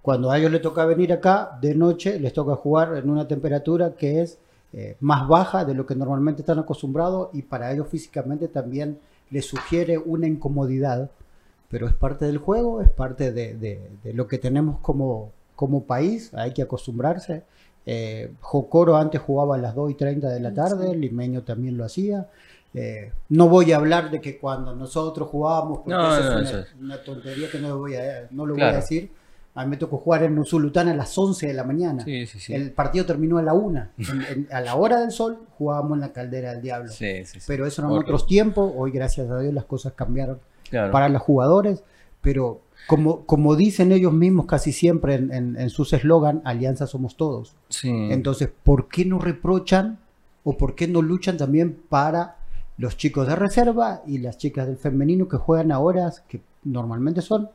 cuando a ellos les toca venir acá de noche, les toca jugar en una temperatura que es más baja de lo que normalmente están acostumbrados y para ellos físicamente también les sugiere una incomodidad, pero es parte del juego, es parte de, de- de lo que tenemos como, como país, hay que acostumbrarse. Eh, Jocoro antes jugaba a las 2 y 30 de la tarde, Limeño también lo hacía. Eh, no voy a hablar de que cuando nosotros jugábamos, porque No, esa no, es una, es- una tontería que no lo voy a, no lo voy Claro. a decir. A mí me tocó jugar en Usulután a las 11 de la mañana. Sí, sí, sí. El partido terminó a la 1. En- en- a la hora del sol jugábamos en la caldera del diablo. Sí, sí, sí. Pero eso eran Horrible. otros tiempos. Hoy, gracias a Dios, las cosas cambiaron Claro. para los jugadores. Pero como, como dicen ellos mismos casi siempre en, en- en sus eslogan, Alianza somos todos. Sí. Entonces, ¿por qué no reprochan o por qué no luchan también para los chicos de reserva y las chicas del femenino que juegan a horas que normalmente son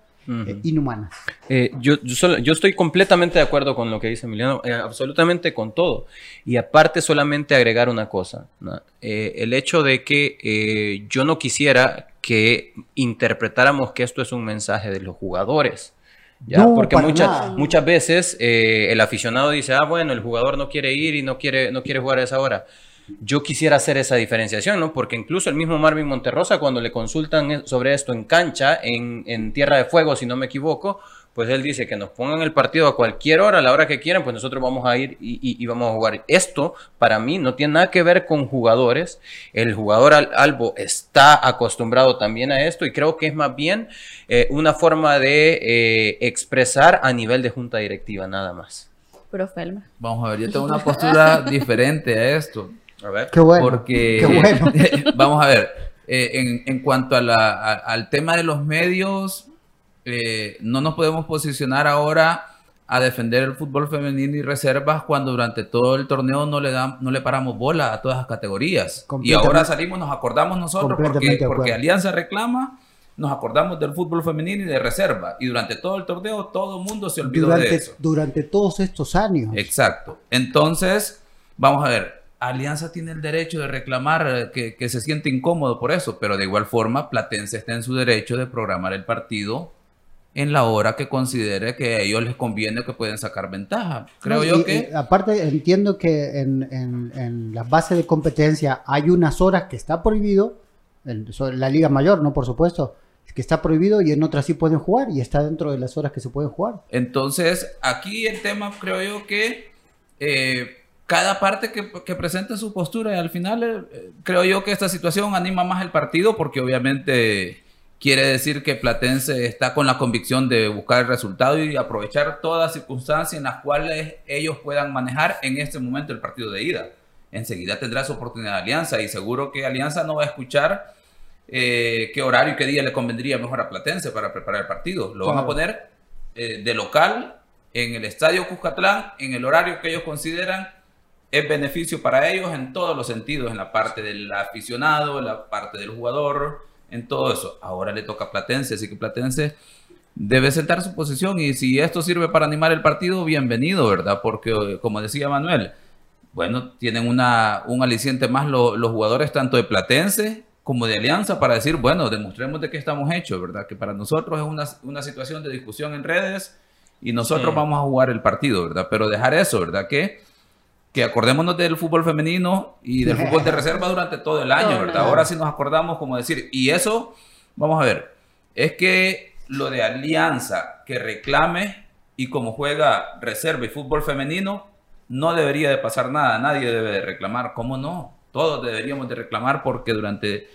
inhumanas? Eh, yo, yo, solo- yo estoy completamente de acuerdo con lo que dice Emiliano, eh, absolutamente con todo. Y aparte solamente agregar una cosa, ¿no? Eh, el hecho de que yo no quisiera que interpretáramos que esto es un mensaje de los jugadores. ¿ya? No, Porque muchas, nada. muchas veces el aficionado dice, ah, bueno, el jugador no quiere ir y no quiere, no quiere jugar a esa hora. Yo quisiera hacer esa diferenciación, ¿no? Porque incluso el mismo Marvin Monterrosa, cuando le consultan e- sobre esto en cancha, en, en Tierra de Fuego, si no me equivoco, pues él dice que nos pongan el partido a cualquier hora, a la hora que quieran, pues nosotros vamos a ir y, y- y vamos a jugar. Esto, para mí, no tiene nada que ver con jugadores. El jugador al- Albo está acostumbrado también a esto y creo que es más bien eh, una forma de eh, expresar a nivel de junta directiva, nada más. Profe Elmer. Vamos a ver, yo tengo una postura diferente a esto. A ver. Qué bueno. Porque, qué bueno. vamos a ver, eh, en, en cuanto a la- a- al tema de los medios, eh, no nos podemos posicionar ahora a defender el fútbol femenino y reservas cuando durante todo el torneo no le dam- no le paramos bola a todas las categorías. Y ahora salimos, nos acordamos nosotros porque, porque. Alianza reclama, nos acordamos del fútbol femenino y de reserva. Y durante todo el torneo todo el mundo se olvidó de eso. durante todos estos años. Exacto. Entonces, vamos a ver, Alianza tiene el derecho de reclamar eh, que, que se siente incómodo por eso, pero de igual forma, Platense está en su derecho de programar el partido en la hora que considere que a ellos les conviene o que pueden sacar ventaja. Creo yo que... y aparte, entiendo que en, en, en las bases de competencia hay unas horas que está prohibido, en la Liga Mayor, ¿no? Por supuesto, que está prohibido y en otras sí pueden jugar y está dentro de las horas que se pueden jugar. Entonces, aquí el tema creo yo que eh, cada parte que, que presente su postura y al final eh, creo yo que esta situación anima más el partido porque obviamente quiere decir que Platense está con la convicción de buscar el resultado y aprovechar todas las circunstancias en las cuales ellos puedan manejar en este momento el partido de ida. Enseguida tendrá su oportunidad de Alianza y seguro que Alianza no va a escuchar eh, qué horario y qué día le convendría mejor a Platense para preparar el partido. Lo van a poner eh, de local en el estadio Cuscatlán, en el horario que ellos consideran es beneficio para ellos en todos los sentidos, en la parte del aficionado, en la parte del jugador, en todo eso. Ahora le toca a Platense, así que Platense debe sentar su posición y si esto sirve para animar el partido, bienvenido, ¿verdad? Porque eh, como decía Manuel, bueno, tienen una, un aliciente más lo- los jugadores tanto de Platense como de Alianza para decir, bueno, demostremos de qué estamos hechos, ¿verdad? Que para nosotros es una, una situación de discusión en redes y nosotros Sí. vamos a jugar el partido, ¿verdad? Pero dejar eso, ¿verdad? Que, que acordémonos del fútbol femenino y del fútbol de reserva durante todo el año, ¿verdad? Ahora sí nos acordamos, como decir, y eso, vamos a ver, es que lo de Alianza que reclame y como juega reserva y fútbol femenino, no debería de pasar nada, nadie debe de reclamar, ¿cómo no? Todos deberíamos de reclamar porque durante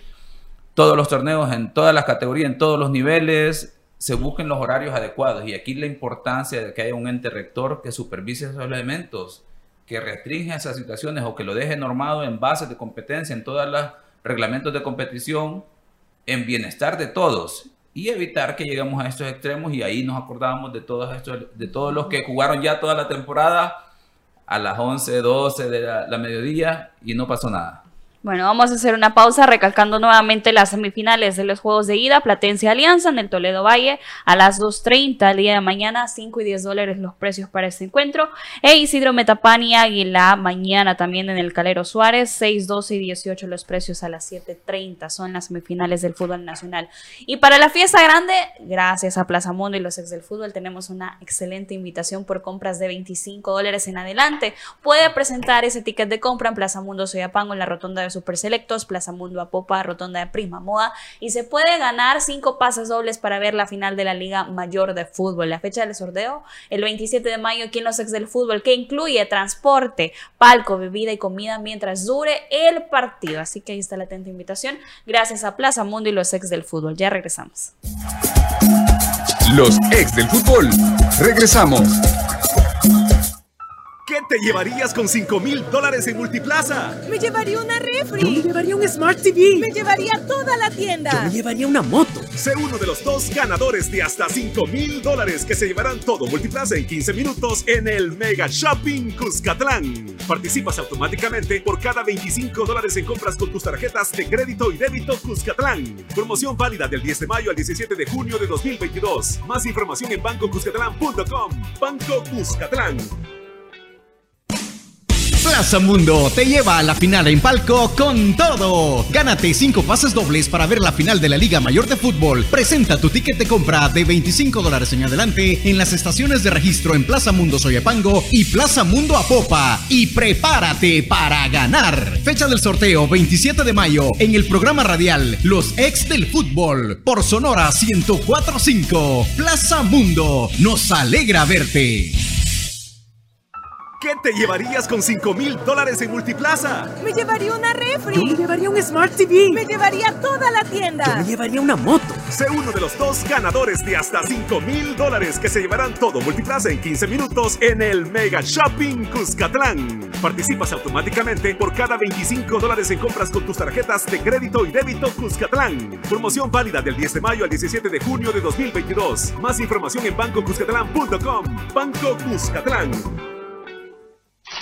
todos los torneos, en todas las categorías, en todos los niveles, se busquen los horarios adecuados. Y aquí la importancia de que haya un ente rector que supervise esos elementos, que restringe esas situaciones o que lo deje normado en bases de competencia, en todos los reglamentos de competición, en bienestar de todos. Y evitar que lleguemos a estos extremos y ahí nos acordamos de todos estos, de todos los que jugaron ya toda la temporada a las 11, 12 de la mediodía y no pasó nada. Bueno, vamos a hacer una pausa recalcando nuevamente las semifinales de los Juegos de Ida, Platense Alianza en el Toledo Valle a las 2.30 el día de mañana, 5 y 10 dólares los precios para este encuentro. E Isidro Metapán y Águila mañana también en el Calero Suárez, 6, 12 y 18 los precios a las 7.30 son las semifinales del fútbol nacional. Y para la fiesta grande, gracias a Plaza Mundo y los ex del fútbol, tenemos una excelente invitación por compras de 25 dólares en adelante. Puede presentar ese ticket de compra en Plaza Mundo Soyapango en la rotonda de Super Selectos, Plaza Mundo Apopa, Rotonda de Prisma Moda y se puede ganar cinco pases dobles para ver la final de la Liga Mayor de Fútbol. La fecha del sorteo, el 27 de mayo aquí en los ex del fútbol, que incluye transporte, palco, bebida y comida mientras dure el partido. Así que ahí está la atenta invitación. Gracias a Plaza Mundo y los ex del fútbol. Ya regresamos. Los ex del fútbol. Regresamos. ¿Qué te llevarías con 5 mil dólares en Multiplaza? Me llevaría una refri. Yo me llevaría un Smart TV. Me llevaría toda la tienda. Yo me llevaría una moto. Sé uno de los dos ganadores de hasta 5 mil dólares que se llevarán todo Multiplaza en 15 minutos en el Mega Shopping Cuscatlán. Participas automáticamente por cada 25 dólares en compras con tus tarjetas de crédito y débito Cuscatlán. Promoción válida del 10 de mayo al 17 de junio de 2022. Más información en bancocuscatlán.com. Banco Cuscatlán. Plaza Mundo te lleva a la final en palco con todo. Gánate 5 pases dobles para ver la final de la Liga Mayor de Fútbol. Presenta tu ticket de compra de 25 dólares en adelante en las estaciones de registro en Plaza Mundo Soyapango y Plaza Mundo Apopa. Y prepárate para ganar. Fecha del sorteo 27 de mayo en el programa radial Los Ex del Fútbol por Sonora 1045. Plaza Mundo, nos alegra verte. ¿Qué te llevarías con 5 mil dólares en Multiplaza? Me llevaría una refri. Yo me llevaría un Smart TV. Me llevaría toda la tienda. Yo me llevaría una moto. Sé uno de los dos ganadores de hasta 5 mil dólares que se llevarán todo Multiplaza en 15 minutos en el Mega Shopping Cuscatlán. Participas automáticamente por cada 25 dólares en compras con tus tarjetas de crédito y débito Cuscatlán. Promoción válida del 10 de mayo al 17 de junio de 2022. Más información en bancocuscatlán.com. Banco Cuscatlán.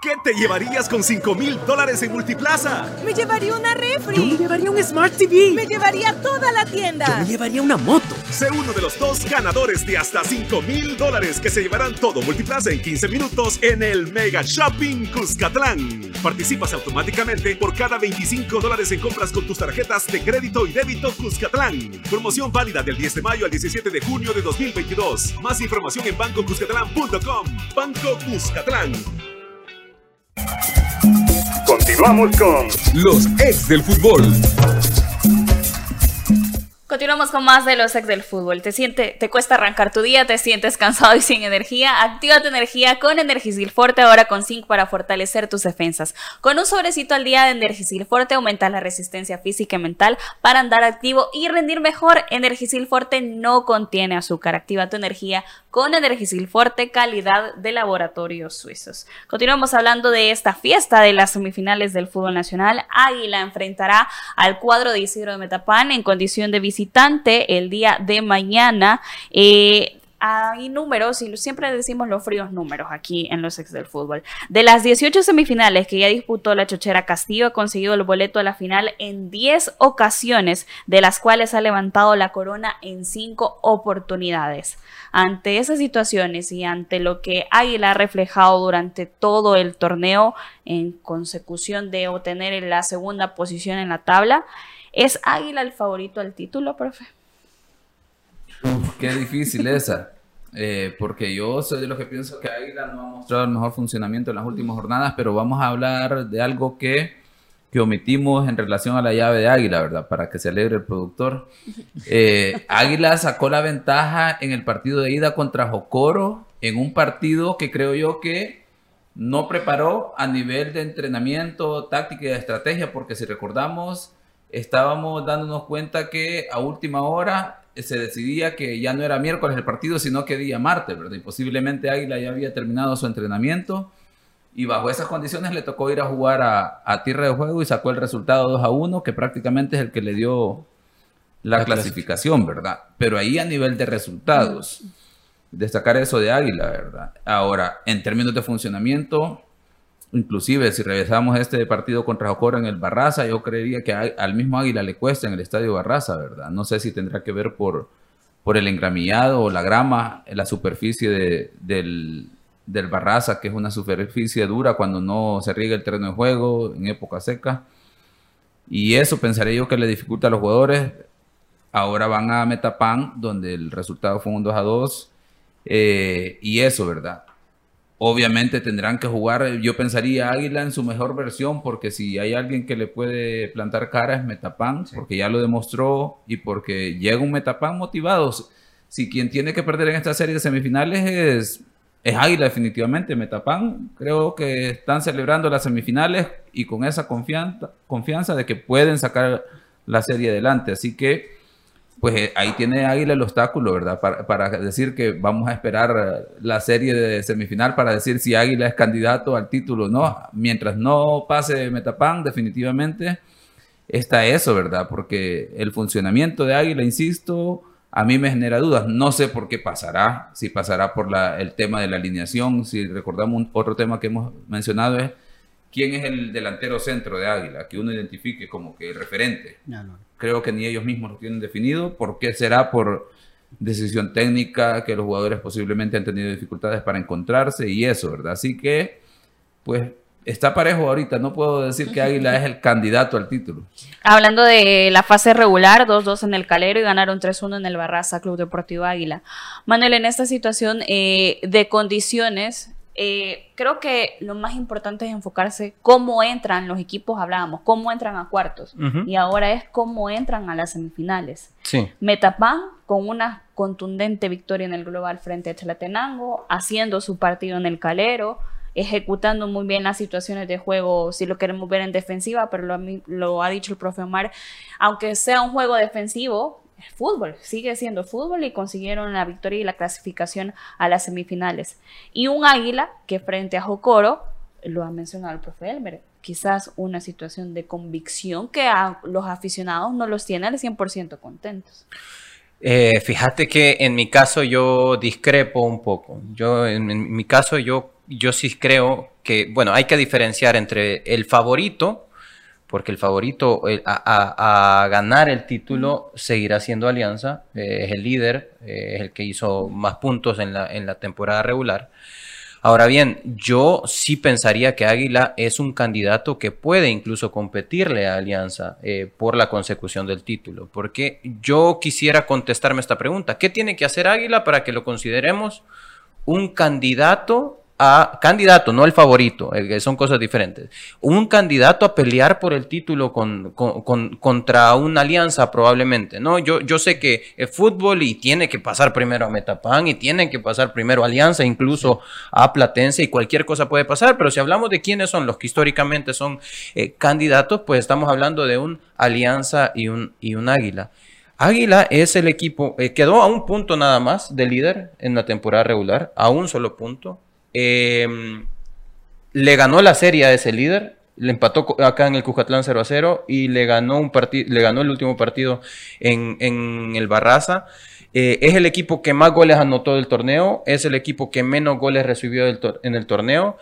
¿Qué te llevarías con 5 mil dólares en Multiplaza? Me llevaría una refri. Yo me llevaría un Smart TV. Me llevaría toda la tienda. Yo me llevaría una moto. Sé uno de los dos ganadores de hasta 5 mil dólares que se llevarán todo Multiplaza en 15 minutos en el Mega Shopping Cuscatlán. Participas automáticamente por cada 25 dólares en compras con tus tarjetas de crédito y débito Cuscatlán. Promoción válida del 10 de mayo al 17 de junio de 2022. Más información en bancocuscatlán.com. Banco Cuscatlán. Continuamos con los ex del fútbol. Continuamos con más de los ex del fútbol. ¿Te, siente, ¿Te cuesta arrancar tu día? ¿Te sientes cansado y sin energía? Activa tu energía con Energisil Forte ahora con zinc para fortalecer tus defensas. Con un sobrecito al día de Energisil Forte aumenta la resistencia física y mental para andar activo y rendir mejor. Energisil Forte no contiene azúcar. Activa tu energía con Energisil Forte, calidad de laboratorios suizos. Continuamos hablando de esta fiesta de las semifinales del fútbol nacional. Águila enfrentará al cuadro de Isidro de Metapán en condición de visitante el día de mañana. Eh, hay números y siempre decimos los fríos números aquí en los ex del fútbol. De las 18 semifinales que ya disputó la Chochera Castillo, ha conseguido el boleto a la final en 10 ocasiones, de las cuales ha levantado la corona en 5 oportunidades. Ante esas situaciones y ante lo que Águila ha reflejado durante todo el torneo en consecución de obtener la segunda posición en la tabla, ¿Es Águila el favorito al título, profe? Qué difícil esa. Eh, porque yo soy de los que pienso que Águila no ha mostrado el mejor funcionamiento en las últimas jornadas, pero vamos a hablar de algo que, que omitimos en relación a la llave de Águila, ¿verdad? Para que se alegre el productor. Eh, Águila sacó la ventaja en el partido de ida contra Jocoro en un partido que creo yo que no preparó a nivel de entrenamiento, táctica y estrategia, porque si recordamos, estábamos dándonos cuenta que a última hora se decidía que ya no era miércoles el partido, sino que día martes, ¿verdad? Y posiblemente Águila ya había terminado su entrenamiento y bajo esas condiciones le tocó ir a jugar a, a tierra de juego y sacó el resultado 2 a 1, que prácticamente es el que le dio la, clasificación, ¿verdad? Pero ahí a nivel de resultados, destacar eso de Águila, ¿verdad? Ahora, en términos de funcionamiento, inclusive si regresamos este partido contra Jocoro en el Barraza, yo creería que al mismo Águila le cuesta en el estadio Barraza, ¿verdad? No sé si tendrá que ver por, por el engramillado o la grama, la superficie de, del, del Barraza, que es una superficie dura cuando no se riega el terreno de juego en época seca. Y eso pensaría yo que le dificulta a los jugadores. Ahora van a Metapan, donde el resultado fue un 2 a 2. Eh, y eso, ¿verdad? Obviamente tendrán que jugar, yo pensaría Águila en su mejor versión, porque si hay alguien que le puede plantar cara es Metapan, porque ya lo demostró y porque llega un Metapan motivado. Si quien tiene que perder en esta serie de semifinales es es Águila definitivamente, Metapan. Creo que están celebrando las semifinales y con esa confianza, confianza de que pueden sacar la serie adelante. Así que, pues eh, ahí tiene Águila el obstáculo, ¿verdad? Para, decir que vamos a esperar la serie de semifinal para decir si Águila es candidato al título, ¿no? Mientras no pase Metapan, definitivamente está eso, ¿verdad? Porque el funcionamiento de Águila, insisto, a mí me genera dudas. No sé por qué pasará, si pasará por el tema de la alineación, si recordamos otro tema que hemos mencionado es quién es el delantero centro de Águila, que uno identifique como que el referente. Creo que ni ellos mismos lo tienen definido. ¿Por qué será? Por decisión técnica, que los jugadores posiblemente han tenido dificultades para encontrarse y eso, ¿verdad? Así que, pues está parejo ahorita, no puedo decir que Águila es el candidato al título. Hablando de la fase regular, 2-2 en el Calero y ganaron 3-1 en el Barraza Club Deportivo Águila. Manuel, en esta situación eh, de condiciones, eh, creo que lo más importante es enfocarse cómo entran los equipos, hablábamos, cómo entran a cuartos. Y ahora es cómo entran a las semifinales. Sí. Metapan con una contundente victoria en el global frente a Chalatenango, haciendo su partido en el Calero ejecutando muy bien las situaciones de juego, si lo queremos ver en defensiva, pero lo, lo ha dicho el profe Omar, aunque sea un juego defensivo, fútbol, sigue siendo fútbol y consiguieron la victoria y la clasificación a las semifinales. Y un águila que frente a Jocoro, lo ha mencionado el profe Elmer, quizás una situación de convicción que a los aficionados no los tiene al 100% contentos. Eh, fíjate que en mi caso yo discrepo un poco. Yo, en mi caso, yo yo sí creo que, bueno, hay que diferenciar entre el favorito, porque el favorito a, ganar el título seguirá siendo Alianza, eh, es el líder, eh, es el que hizo más puntos en la, en la temporada regular. Ahora bien, yo sí pensaría que Águila es un candidato que puede incluso competirle a Alianza eh, por la consecución del título, porque yo quisiera contestarme esta pregunta, ¿qué tiene que hacer Águila para que lo consideremos un candidato a candidato, no el favorito, eh, son cosas diferentes. Un candidato a pelear por el título con, contra una alianza probablemente, ¿no? Yo, yo sé que es fútbol y tiene que pasar primero a Metapan y tiene que pasar primero a Alianza, incluso a Platense y cualquier cosa puede pasar, pero si hablamos de quiénes son los que históricamente son eh, candidatos, pues estamos hablando de un Alianza y un, y un Águila. Águila es el equipo, eh, quedó a un punto nada más de líder en la temporada regular, a un solo punto Em, le ganó la serie a ese líder, le empató acá en el Cujatlán 0 a 0 y le ganó, un le ganó el último partido en, el Barraza. Eh, es el equipo que más goles anotó del torneo, es el equipo que menos goles recibió en el torneo.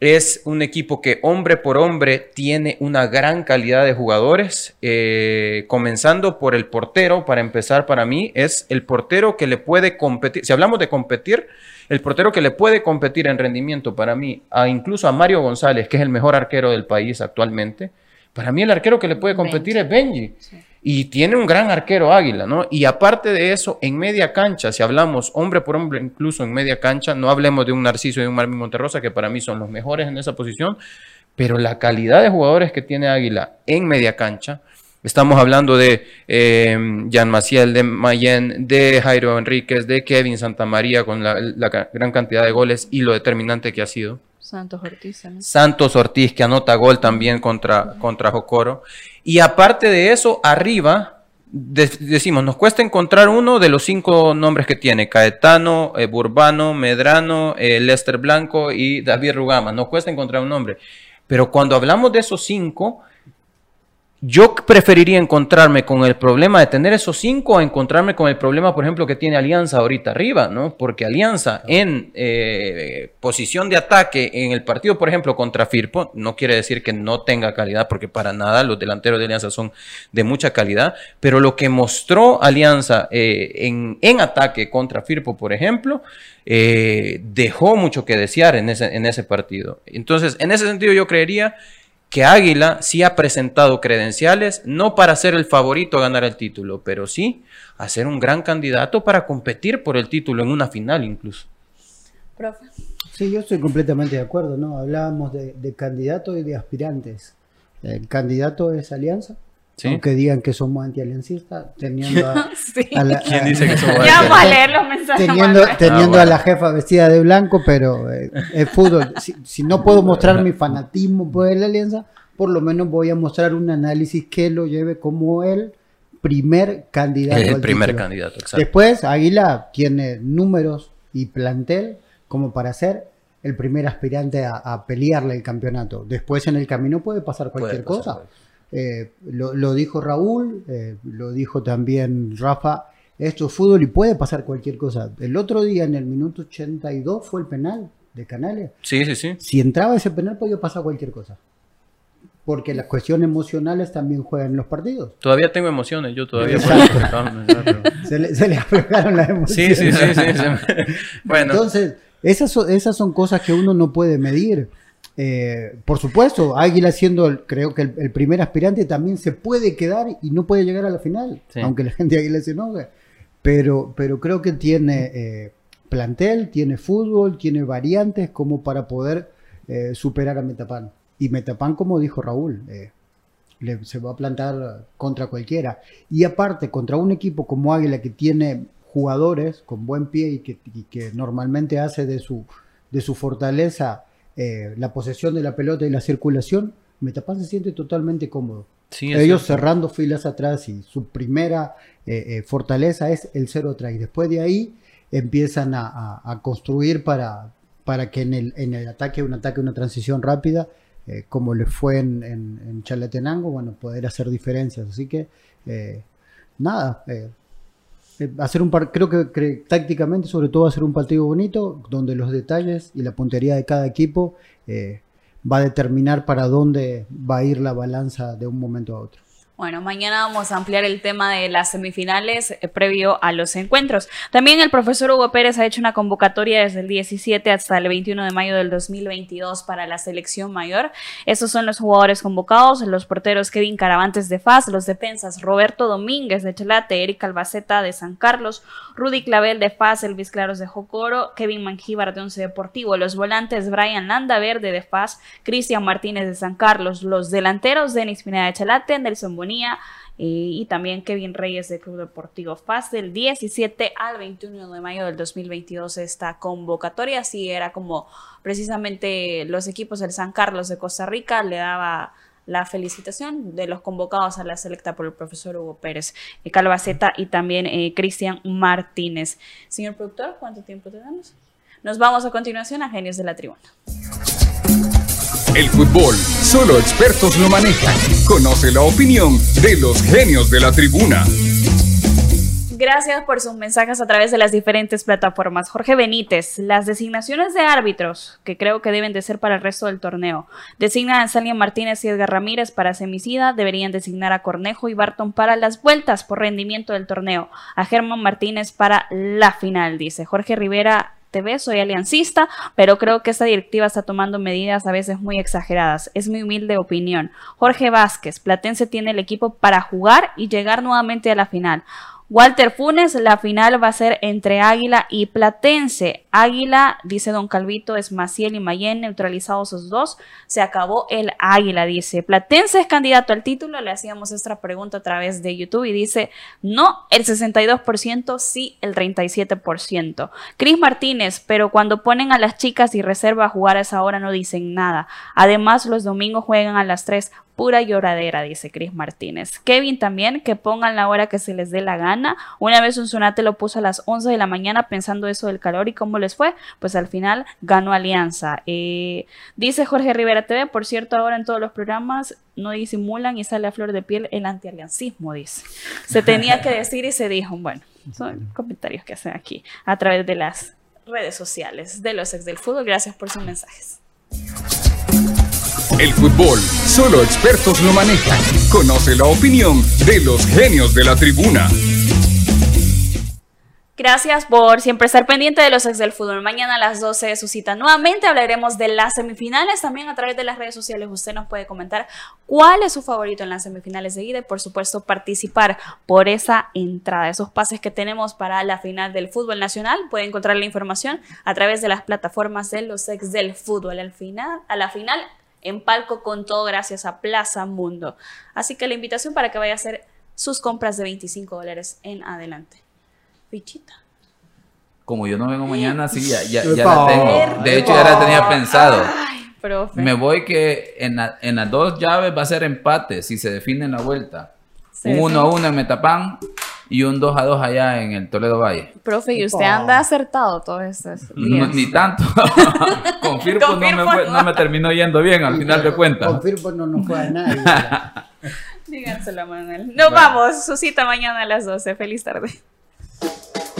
Es un equipo que hombre por hombre tiene una gran calidad de jugadores, eh, comenzando por el portero, para empezar para mí, es el portero que le puede competir. Si hablamos de competir, el portero que le puede competir en rendimiento para mí, a incluso a Mario González, que es el mejor arquero del país actualmente, para mí el arquero que le puede competir es Benji. Y tiene un gran arquero Águila, ¿no? Y aparte de eso, en media cancha, si hablamos hombre por hombre, incluso en media cancha, no hablemos de un Narciso y de un Marvin Monterrosa, que para mí son los mejores en esa posición, pero la calidad de jugadores que tiene Águila en media cancha, Estamos hablando de eh, Jan Maciel, de Mayen, de Jairo Enríquez, de Kevin Santamaría con la, gran cantidad de goles y lo determinante que ha sido. Santos Ortiz. Santos Ortiz que anota gol también contra, contra Jocoro. Y aparte de eso, arriba, de- decimos, nos cuesta encontrar uno de los cinco nombres que tiene, Caetano, eh, Burbano, Medrano, eh, Lester Blanco y David Rugama. Nos cuesta encontrar un nombre. Pero cuando hablamos de esos cinco, yo preferiría encontrarme con el problema de tener esos cinco a encontrarme con el problema, por ejemplo, que tiene Alianza ahorita arriba, ¿no? Porque Alianza en eh, posición de ataque en el partido, por ejemplo, contra Firpo, no quiere decir que no tenga calidad, porque para nada los delanteros de Alianza son de mucha calidad, pero lo que mostró Alianza eh, en, en ataque contra Firpo, por ejemplo, eh, dejó mucho que desear en ese, en ese partido. Entonces, en ese sentido, yo creería que Águila sí ha presentado credenciales, no para ser el favorito a ganar el título, pero sí a ser un gran candidato para competir por el título en una final incluso. Profe. Sí, yo estoy completamente de acuerdo, ¿no? Hablábamos de, de candidatos y de aspirantes. El candidato es Alianza, Sí. aunque digan que somos antialiancistas, teniendo a, Sí. a la, ¿Quién dice que somos Ya vamos a Te- leer los mensajes. teniendo, Ah, a la jefa vestida de blanco, pero eh, es fútbol. Si, si no puedo mostrar mi fanatismo por la alianza, por lo menos voy a mostrar un análisis que lo lleve como el primer candidato. El al primer título. candidato, exacto. Después, Águila tiene números y plantel como para ser el primer aspirante a, a pelearle el campeonato. Después, en el camino puede pasar cualquier pasar cosa. Eh, lo, lo dijo Raúl, eh, lo dijo también Rafa. Esto es fútbol y puede pasar cualquier cosa. El otro día, en el minuto 82, fue el penal de Canales. Sí, sí, sí. Si entraba ese penal, podía pasar cualquier cosa. Porque las cuestiones emocionales también juegan en los partidos. Todavía tengo emociones, yo todavía. Se le, se le aflojaron las Sí, emociones. sí, sí, sí, me- Bueno, Entonces, esas esas son cosas que uno no puede medir. Eh, por supuesto, Águila siendo, el- creo que el, el primer aspirante también se puede quedar y no puede llegar a la final, Sí. aunque la gente de Águila se enoje. Pero, pero creo que tiene eh, plantel, tiene fútbol, tiene variantes como para poder eh, superar a Metapan. Y Metapan, como dijo Raúl, eh, le- se va a plantar contra cualquiera. Y aparte, contra un equipo como Águila que tiene jugadores con buen pie y que, y que normalmente hace de su, de su fortaleza eh, la posesión de la pelota y la circulación, Metapan se siente totalmente cómodo. Sí, Ellos cierto. cerrando filas atrás y su primera eh, eh, fortaleza es el cero atrás. Y después de ahí empiezan a, a- a construir para, para que en el, en el ataque, un ataque, una transición rápida, eh, como le fue en, en, en Chalatenango, bueno, poder hacer diferencias. Así que, eh, nada, eh, hacer un par- creo que tácticamente, sobre todo, hacer un partido bonito, donde los detalles y la puntería de cada equipo eh, va a determinar para dónde va a ir la balanza de un momento a otro. Bueno, mañana vamos a ampliar el tema de las semifinales eh, previo a los encuentros. También el profesor Hugo Pérez ha hecho una convocatoria desde el 17 hasta el 21 de mayo del 2022 para la selección mayor. Estos son los jugadores convocados, los porteros Kevin Caravantes de FAS, los defensas Roberto Domínguez de Chelate, Eric Albaceta de San Carlos, Rudy Clavel de FAS, Elvis Claros de Jocoro, Kevin Mangíbar de Once Deportivo, los volantes Brian Landa Verde de FAS, Cristian Martínez de San Carlos, los delanteros Denis Pineda de Chelate, Nelson eh, y también Kevin Reyes de Club Deportivo FAS del 17 al 21 de mayo del 2022 esta convocatoria, así era como precisamente los equipos del San Carlos de Costa Rica le daba la felicitación de los convocados a la selecta por el profesor Hugo Pérez, eh, Calvaceta y también eh, Cristian Martínez. Señor productor, ¿cuánto tiempo tenemos? Nos vamos a continuación a Genios de la Tribuna. El fútbol, solo expertos lo manejan. Conoce la opinión de los genios de la tribuna. Gracias por sus mensajes a través de las diferentes plataformas. Jorge Benítez, las designaciones de árbitros, que creo que deben de ser para el resto del torneo. Designan a Salia Martínez y Edgar Ramírez para semicida, deberían designar a Cornejo y Barton para las vueltas por rendimiento del torneo. A Germán Martínez para la final, dice. Jorge Rivera Soy aliancista, pero creo que esta directiva está tomando medidas a veces muy exageradas. Es mi humilde opinión. Jorge Vázquez, Platense tiene el equipo para jugar y llegar nuevamente a la final. Walter Funes, la final va a ser entre Águila y Platense. Águila, dice Don Calvito, es Maciel y Mayen, neutralizados esos dos. Se acabó el Águila, dice. Platense es candidato al título. Le hacíamos esta pregunta a través de YouTube y dice no el 62%, sí el 37%. Cris Martínez, pero cuando ponen a las chicas y reserva a jugar a esa hora no dicen nada. Además, los domingos juegan a las 3 pura lloradera, dice Cris Martínez. Kevin también, que pongan la hora que se les dé la gana. Una vez un sonate lo puso a las 11 de la mañana pensando eso del calor y cómo les fue, pues al final ganó Alianza. Eh, dice Jorge Rivera TV, por cierto, ahora en todos los programas no disimulan y sale a flor de piel el antialiancismo, dice. Se tenía que decir y se dijo, bueno, son comentarios que hacen aquí a través de las redes sociales de los ex del fútbol. Gracias por sus mensajes. El fútbol, solo expertos lo manejan. Conoce la opinión de los genios de la tribuna. Gracias por siempre estar pendiente de los ex del fútbol. Mañana a las 12 de su cita. Nuevamente hablaremos de las semifinales. También a través de las redes sociales usted nos puede comentar cuál es su favorito en las semifinales de ida y por supuesto participar por esa entrada. Esos pases que tenemos para la final del fútbol nacional. Puede encontrar la información a través de las plataformas de los ex del fútbol. Al final, a la final en palco con todo gracias a Plaza Mundo. Así que la invitación para que vaya a hacer sus compras de 25 dólares en adelante. Fichita. Como yo no vengo mañana, sí, ya, ya, ya la tengo. De hecho, ya la tenía pensado. Ay, profe. Me voy que en, la- en las dos llaves va a ser empate si se define en la vuelta. Sí, un 1 a sí. 1 en Metapán y un 2 a 2 allá en el Toledo Valle. Profe, y usted anda acertado No, días. ni tanto. Con Firpo no, me fue- no. me terminó yendo bien al final de cuentas. Con Firpo no nos fue a nadie. Díganselo a Manuel. Nos vamos. Su cita mañana a las 12. Feliz tarde.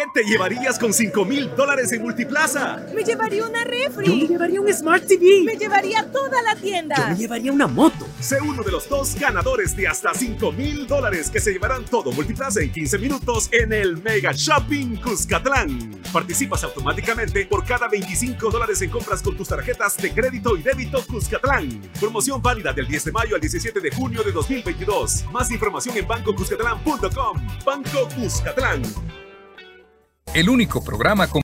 ¿Qué te llevarías con 5 mil dólares en Multiplaza? Me llevaría una refri. Yo me llevaría un Smart TV. Me llevaría toda la tienda. Yo me llevaría una moto. Sé uno de los dos ganadores de hasta 5 mil dólares que se llevarán todo Multiplaza en 15 minutos en el Mega Shopping Cuscatlán. Participas automáticamente por cada 25 dólares en compras con tus tarjetas de crédito y débito Cuscatlán. Promoción válida del 10 de mayo al 17 de junio de 2022. Más información en bancocuscatlán.com. Banco Cuscatlán. El único programa con